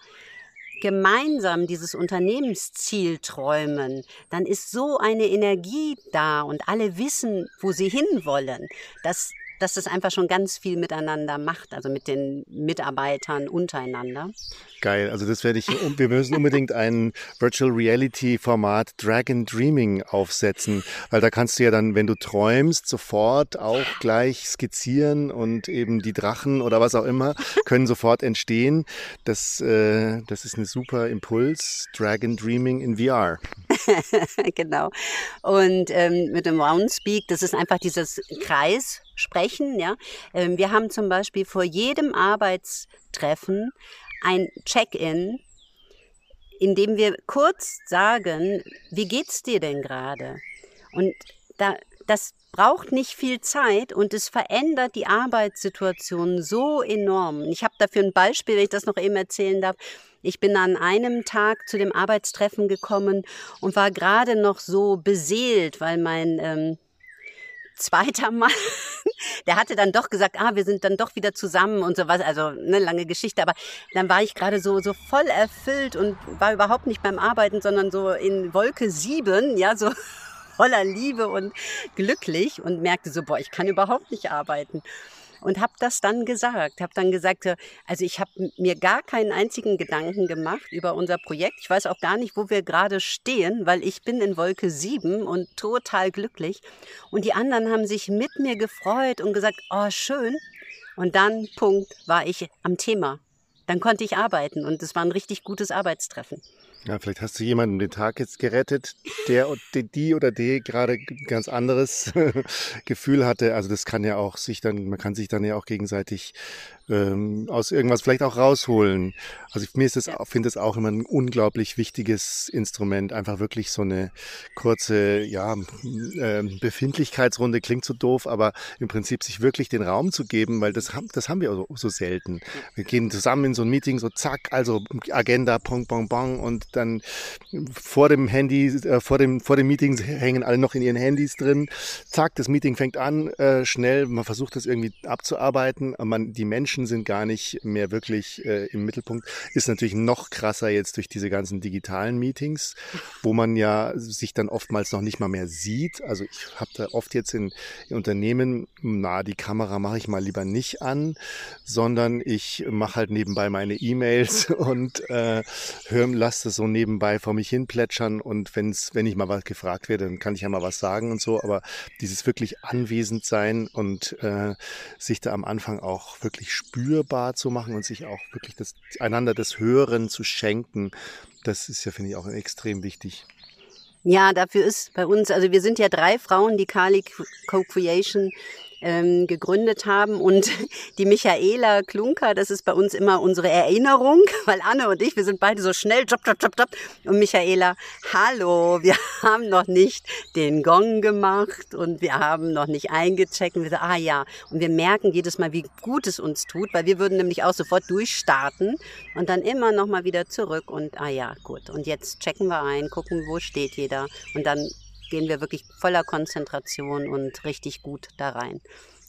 gemeinsam dieses Unternehmensziel träumen, dann ist so eine Energie da und alle wissen, wo sie hinwollen, dass dass es einfach schon ganz viel miteinander macht, also mit den Mitarbeitern untereinander.
Geil, also das werde ich, wir müssen unbedingt ein Virtual Reality Format Dragon Dreaming aufsetzen, weil da kannst du ja dann, wenn du träumst, sofort auch gleich skizzieren und eben die Drachen oder was auch immer können sofort entstehen. Das, äh, das ist ein super Impuls, Dragon Dreaming in VR. [LAUGHS]
genau. Und ähm, mit dem Roundspeak, das ist einfach dieses Kreis sprechen. Ja, ähm, wir haben zum Beispiel vor jedem Arbeitstreffen ein Check-in, in dem wir kurz sagen, wie geht's dir denn gerade? Und da, das braucht nicht viel Zeit und es verändert die Arbeitssituation so enorm. Ich habe dafür ein Beispiel, wenn ich das noch eben erzählen darf. Ich bin an einem Tag zu dem Arbeitstreffen gekommen und war gerade noch so beseelt, weil mein ähm, zweiter [LAUGHS] Mann, der hatte dann doch gesagt, ah, wir sind dann doch wieder zusammen und sowas. Also eine lange Geschichte, aber dann war ich gerade so so voll erfüllt und war überhaupt nicht beim Arbeiten, sondern so in Wolke sieben, ja, so [LAUGHS] voller Liebe und glücklich und merkte so, boah, ich kann überhaupt nicht arbeiten und habe das dann gesagt. Habe dann gesagt, also ich habe mir gar keinen einzigen Gedanken gemacht über unser Projekt. Ich weiß auch gar nicht, wo wir gerade stehen, weil ich bin in Wolke 7 und total glücklich. Und die anderen haben sich mit mir gefreut und gesagt, oh schön. Und dann, Punkt, war ich am Thema. Dann konnte ich arbeiten und es war ein richtig gutes Arbeitstreffen.
Ja, vielleicht hast du jemanden den Tag jetzt gerettet, der die oder die gerade ganz anderes [LAUGHS] Gefühl hatte. Also das kann ja auch sich dann, man kann sich dann ja auch gegenseitig ähm, aus irgendwas vielleicht auch rausholen. Also ich, mir ist das, ja. finde es auch immer ein unglaublich wichtiges Instrument. Einfach wirklich so eine kurze, ja, äh, Befindlichkeitsrunde klingt so doof, aber im Prinzip sich wirklich den Raum zu geben, weil das haben, das haben wir so, so selten. Wir gehen zusammen in so ein Meeting, so zack, also Agenda, pong, pong, pong und dann vor dem Handy, äh, vor dem, vor dem Meeting hängen alle noch in ihren Handys drin. Zack, das Meeting fängt an, äh, schnell, man versucht das irgendwie abzuarbeiten, man, die Menschen Menschen sind gar nicht mehr wirklich äh, im Mittelpunkt. Ist natürlich noch krasser jetzt durch diese ganzen digitalen Meetings, wo man ja sich dann oftmals noch nicht mal mehr sieht. Also ich habe da oft jetzt in, in Unternehmen, na, die Kamera mache ich mal lieber nicht an, sondern ich mache halt nebenbei meine E-Mails [LAUGHS] und äh, lasse das so nebenbei vor mich hin plätschern und wenn's, wenn ich mal was gefragt werde, dann kann ich ja mal was sagen und so. Aber dieses wirklich anwesend sein und äh, sich da am Anfang auch wirklich spürbar zu machen und sich auch wirklich das, einander das Hören zu schenken, das ist ja, finde ich, auch extrem wichtig.
Ja, dafür ist bei uns, also wir sind ja drei Frauen, die Kali Co-Creation ähm, gegründet haben. Und [LAUGHS] die Michaela Klunker, das ist bei uns immer unsere Erinnerung, [LAUGHS] weil Anne und ich, wir sind beide so schnell, job, job, job, job. Und Michaela, hallo, wir [LAUGHS] haben noch nicht den Gong gemacht und wir haben noch nicht eingecheckt. Und wir sagen, ah ja. Und wir merken jedes Mal, wie gut es uns tut, weil wir würden nämlich auch sofort durchstarten und dann immer noch mal wieder zurück und ah ja, gut. Und jetzt checken wir ein, gucken, wo steht jeder und dann gehen wir wirklich voller Konzentration und richtig gut da rein.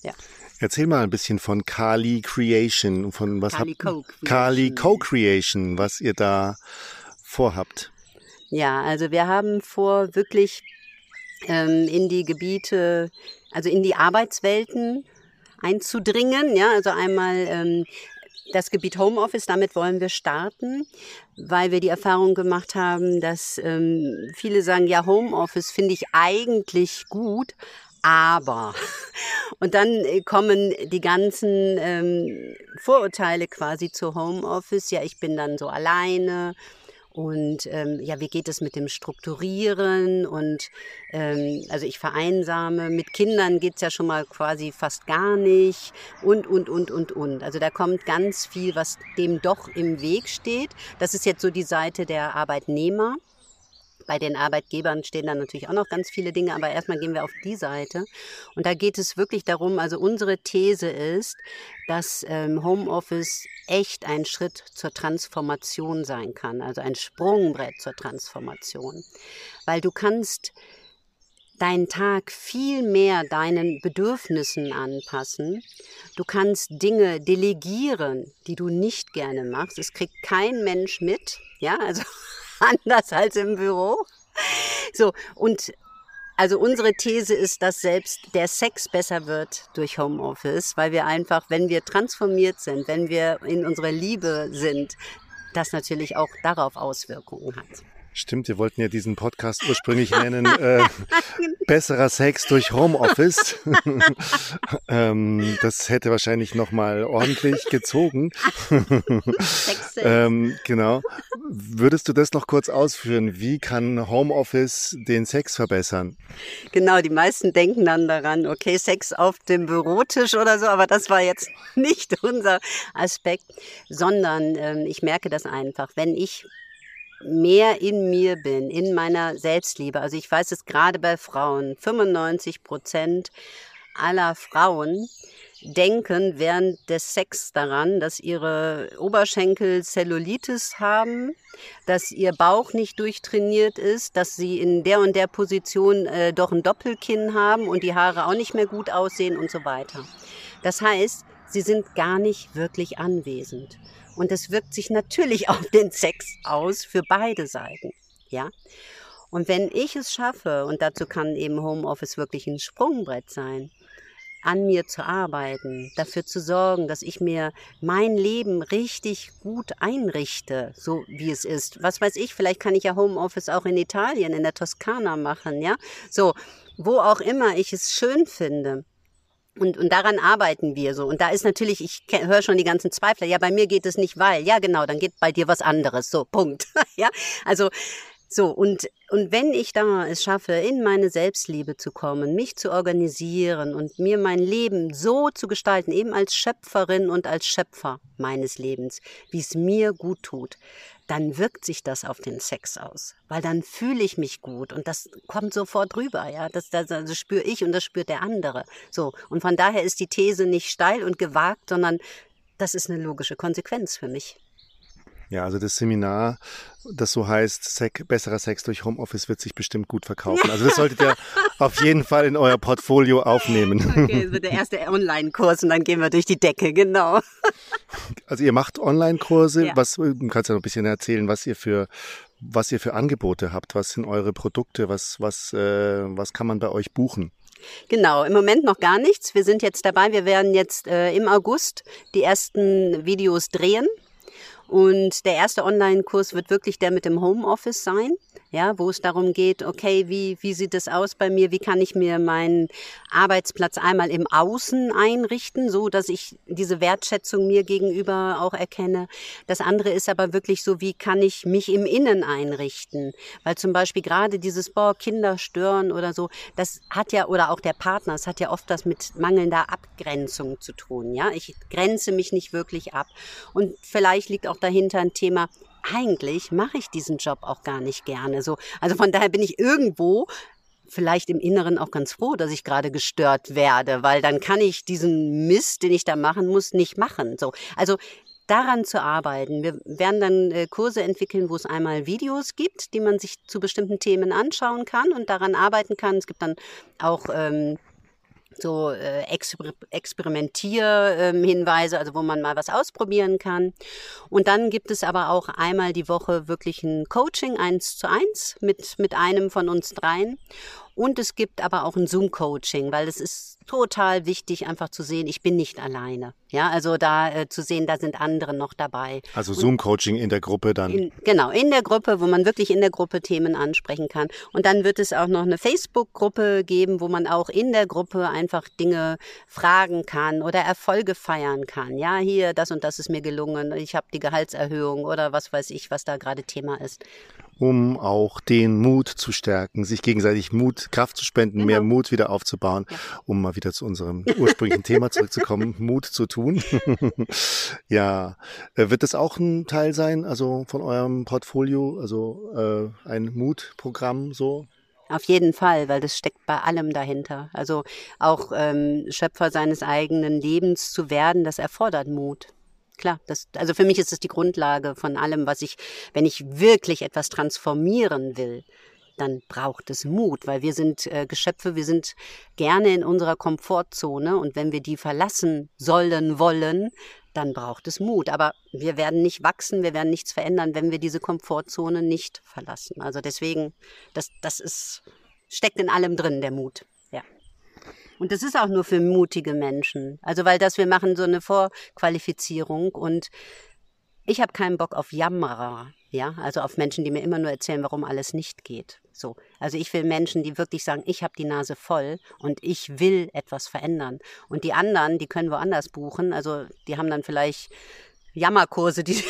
Ja.
Erzähl mal ein bisschen von Kali Creation, von was Kali habt Kali Co-Creation, was ihr da vorhabt.
Ja, also wir haben vor, wirklich ähm, in die Gebiete, also in die Arbeitswelten einzudringen. Ja, also einmal ähm, das Gebiet Homeoffice, damit wollen wir starten, weil wir die Erfahrung gemacht haben, dass ähm, viele sagen, ja, Homeoffice finde ich eigentlich gut, aber. [LAUGHS] Und dann äh, kommen die ganzen ähm, Vorurteile quasi zu Homeoffice. Ja, ich bin dann so alleine und ähm, ja, wie geht es mit dem Strukturieren? Und ähm, also ich vereinsame, mit Kindern geht es ja schon mal quasi fast gar nicht. Und, und, und, und, und. Also da kommt ganz viel, was dem doch im Weg steht. Das ist jetzt so die Seite der Arbeitnehmer. Bei den Arbeitgebern stehen dann natürlich auch noch ganz viele Dinge, aber erstmal gehen wir auf die Seite. Und da geht es wirklich darum, also unsere These ist, dass ähm, Homeoffice echt ein Schritt zur Transformation sein kann, also ein Sprungbrett zur Transformation. Weil du kannst deinen Tag viel mehr deinen Bedürfnissen anpassen. Du kannst Dinge delegieren, die du nicht gerne machst. Es kriegt kein Mensch mit. Ja, also anders als im Büro. So, und Also unsere These ist, dass selbst der Sex besser wird durch Homeoffice, weil wir einfach, wenn wir transformiert sind, wenn wir in unserer Liebe sind, das natürlich auch darauf Auswirkungen hat.
Stimmt, wir wollten ja diesen Podcast ursprünglich nennen, äh, [LAUGHS] besserer Sex durch Homeoffice. [LAUGHS] ähm, das hätte wahrscheinlich nochmal ordentlich gezogen. ähm, genau. Würdest du das noch kurz ausführen? Wie kann Homeoffice den Sex verbessern?
Genau, die meisten denken dann daran, okay, Sex auf dem Bürotisch oder so, aber das war jetzt [LAUGHS] nicht unser Aspekt, sondern ähm, ich merke das einfach, wenn ich mehr in mir bin, in meiner Selbstliebe. Also ich weiß es gerade bei Frauen, 95 Prozent aller Frauen denken während des Sex daran, dass ihre Oberschenkel Zellulitis haben, dass ihr Bauch nicht durchtrainiert ist, dass sie in der und der Position äh, doch ein Doppelkinn haben und die Haare auch nicht mehr gut aussehen und so weiter. Das heißt, sie sind gar nicht wirklich anwesend. Und das wirkt sich natürlich [LAUGHS] auf den Sex aus für beide Seiten. Ja. Und wenn ich es schaffe, und dazu kann eben Homeoffice wirklich ein Sprungbrett sein, an mir zu arbeiten, dafür zu sorgen, dass ich mir mein Leben richtig gut einrichte, so wie es ist. Was weiß ich, vielleicht kann ich ja Homeoffice auch in Italien, in der Toskana machen, ja? So, wo auch immer ich es schön finde. Und, und daran arbeiten wir so. Und da ist natürlich, ich höre schon die ganzen Zweifler, ja, bei mir geht es nicht, weil, ja, genau, dann geht bei dir was anderes. So, Punkt. [LAUGHS] ja, also so, und, und wenn ich da es schaffe, in meine Selbstliebe zu kommen, mich zu organisieren und mir mein Leben so zu gestalten, eben als Schöpferin und als Schöpfer meines Lebens, wie es mir gut tut, dann wirkt sich das auf den Sex aus. Weil dann fühle ich mich gut und das kommt sofort rüber, ja. Das, das, das spüre ich und das spürt der andere. So. Und von daher ist die These nicht steil und gewagt, sondern das ist eine logische Konsequenz für mich.
Ja, also das Seminar, das so heißt, Sek besserer Sex durch Homeoffice wird sich bestimmt gut verkaufen. Also das solltet ihr [LAUGHS] auf jeden Fall in euer Portfolio aufnehmen. [LAUGHS]
Okay, das wird der erste Online-Kurs und dann gehen wir durch die Decke, genau.
Also ihr macht Online-Kurse. Ja. Was du kannst ja noch ein bisschen erzählen, was ihr für was ihr für Angebote habt, was sind eure Produkte, was was äh, was kann man bei euch buchen?
Genau, im Moment noch gar nichts. Wir sind jetzt dabei. Wir werden jetzt äh, im August die ersten Videos drehen und der erste Online-Kurs wird wirklich der mit dem Homeoffice sein ja, wo es darum geht, okay, wie, wie sieht es aus bei mir, wie kann ich mir meinen Arbeitsplatz einmal im Außen einrichten, so dass ich diese Wertschätzung mir gegenüber auch erkenne. Das andere ist aber wirklich so, wie kann ich mich im Innen einrichten, weil zum Beispiel gerade dieses, boah, Kinder stören oder so, das hat ja, oder auch der Partner, es hat ja oft das mit mangelnder Abgrenzung zu tun, ja, ich grenze mich nicht wirklich ab. Und vielleicht liegt auch dahinter ein Thema, eigentlich mache ich diesen Job auch gar nicht gerne. So, also von daher bin ich irgendwo vielleicht im Inneren auch ganz froh, dass ich gerade gestört werde, weil dann kann ich diesen Mist, den ich da machen muss, nicht machen. So, also daran zu arbeiten. Wir werden dann äh, Kurse entwickeln, wo es einmal Videos gibt, die man sich zu bestimmten Themen anschauen kann und daran arbeiten kann. Es gibt dann auch ähm, so äh, Exper Experimentierhinweise, ähm, also wo man mal was ausprobieren kann. Und dann gibt es aber auch einmal die Woche wirklich ein Coaching eins zu eins mit, mit einem von uns dreien. Und es gibt aber auch ein Zoom-Coaching, weil es ist total wichtig, einfach zu sehen, ich bin nicht alleine. Ja, also da äh, zu sehen, da sind andere noch dabei.
Also Zoom-Coaching in der Gruppe dann.
In, genau, in der Gruppe, wo man wirklich in der Gruppe Themen ansprechen kann. Und dann wird es auch noch eine Facebook-Gruppe geben, wo man auch in der Gruppe einfach Dinge fragen kann oder Erfolge feiern kann. Ja, hier, das und das ist mir gelungen, ich habe die Gehaltserhöhung oder was weiß ich, was da gerade Thema ist
um auch den Mut zu stärken, sich gegenseitig Mut, Kraft zu spenden, genau. mehr Mut wieder aufzubauen, ja. um mal wieder zu unserem ursprünglichen Thema [LAUGHS] zurückzukommen, Mut zu tun. [LAUGHS] ja, äh, wird das auch ein Teil sein, also von eurem Portfolio, also äh, ein Mutprogramm so?
Auf jeden Fall, weil das steckt bei allem dahinter. Also auch ähm, Schöpfer seines eigenen Lebens zu werden, das erfordert Mut klar. Das, also für mich ist es die Grundlage von allem, was ich, wenn ich wirklich etwas transformieren will, dann braucht es Mut, weil wir sind äh, Geschöpfe, wir sind gerne in unserer Komfortzone und wenn wir die verlassen sollen, wollen, dann braucht es Mut. Aber wir werden nicht wachsen, wir werden nichts verändern, wenn wir diese Komfortzone nicht verlassen. Also deswegen, das, das ist steckt in allem drin, der Mut. Und das ist auch nur für mutige Menschen. Also weil das, wir machen so eine Vorqualifizierung und ich habe keinen Bock auf Jammerer. Ja, also auf Menschen, die mir immer nur erzählen, warum alles nicht geht. So. Also ich will Menschen, die wirklich sagen, ich habe die Nase voll und ich will etwas verändern. Und die anderen, die können woanders buchen. Also die haben dann vielleicht Jammerkurse, die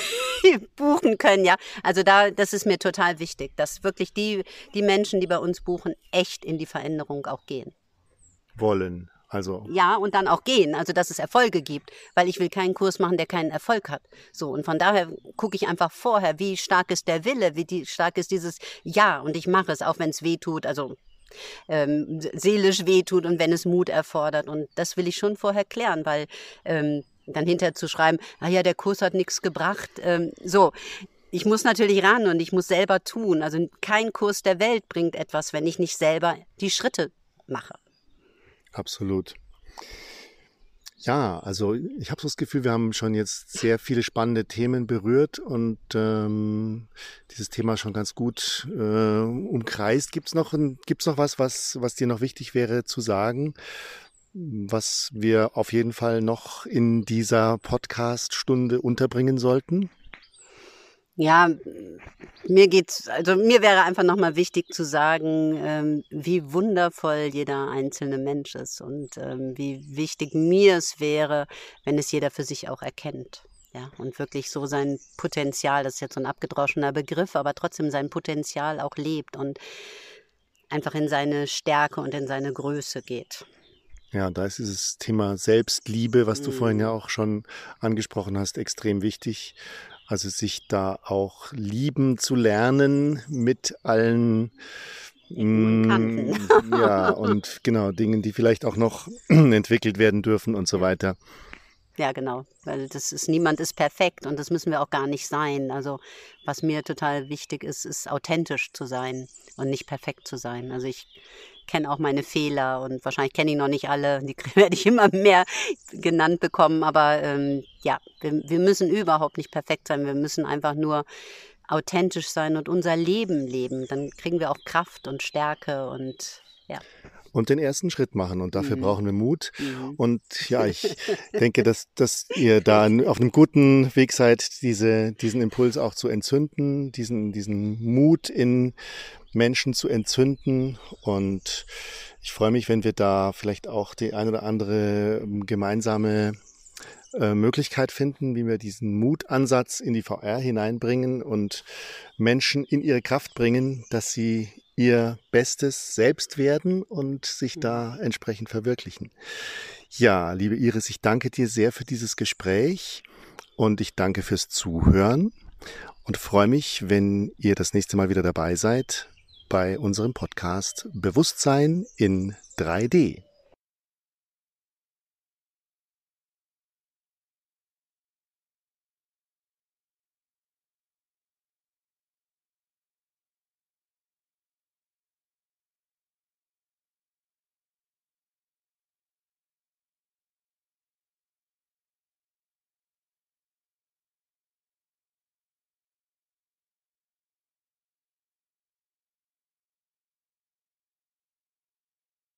buchen können, ja. Also da, das ist mir total wichtig, dass wirklich die, die Menschen, die bei uns buchen, echt in die Veränderung auch gehen.
Wollen. Also.
Ja, und dann auch gehen, also dass es Erfolge gibt, weil ich will keinen Kurs machen, der keinen Erfolg hat. So, und von daher gucke ich einfach vorher, wie stark ist der Wille, wie die, stark ist dieses Ja, und ich mache es, auch wenn es weh tut, also ähm, seelisch weh tut und wenn es Mut erfordert. Und das will ich schon vorher klären, weil ähm, dann hinterher zu schreiben, ah ja, der Kurs hat nichts gebracht. Ähm, so, ich muss natürlich ran und ich muss selber tun. Also kein Kurs der Welt bringt etwas, wenn ich nicht selber die Schritte mache.
Absolut. Ja, also ich habe so das Gefühl, wir haben schon jetzt sehr viele spannende Themen berührt und ähm, dieses Thema schon ganz gut äh, umkreist. Gibt's noch, gibt's noch was, was, was dir noch wichtig wäre zu sagen, was wir auf jeden Fall noch in dieser Podcast-Stunde unterbringen sollten?
Ja, mir geht's, also mir wäre einfach nochmal wichtig zu sagen, ähm, wie wundervoll jeder einzelne Mensch ist und ähm, wie wichtig mir es wäre, wenn es jeder für sich auch erkennt. Ja, und wirklich so sein Potenzial, das ist jetzt so ein abgedroschener Begriff, aber trotzdem sein Potenzial auch lebt und einfach in seine Stärke und in seine Größe geht.
Ja, da ist dieses Thema Selbstliebe, was du vorhin ja mhm. auch schon angesprochen hast, extrem wichtig. Also sich da auch lieben zu lernen mit allen
mm,
ja, [LAUGHS] und genau, Dingen, die vielleicht auch noch [CLEARS THROAT] entwickelt werden dürfen und so weiter.
Ja, genau, weil das ist, niemand ist perfekt und das müssen wir auch gar nicht sein. Also was mir total wichtig ist, ist authentisch zu sein und nicht perfekt zu sein. Also ich kenne auch meine Fehler und wahrscheinlich kenne ich noch nicht alle. Die [LAUGHS] werde ich immer mehr genannt bekommen. Aber ähm, ja, wir, wir müssen überhaupt nicht perfekt sein. Wir müssen einfach nur authentisch sein und unser Leben leben. Dann kriegen wir auch Kraft und Stärke und ja
und den ersten Schritt machen. Und dafür mhm. brauchen wir Mut. Mhm. Und ja, ich [LAUGHS] denke, dass, dass ihr da auf einem guten Weg seid, diese, diesen Impuls auch zu entzünden, diesen, diesen Mut in Menschen zu entzünden. Und ich freue mich, wenn wir da vielleicht auch die ein oder andere ähm, gemeinsame äh, Möglichkeit finden, wie wir diesen Mutansatz in die VR hineinbringen und Menschen in ihre Kraft bringen, dass sie ihr Bestes selbst werden und sich da entsprechend verwirklichen. Ja, liebe Iris, ich danke dir sehr für dieses Gespräch und ich danke fürs Zuhören und freue mich, wenn ihr das nächste Mal wieder dabei seid bei unserem Podcast Bewusstsein in 3D.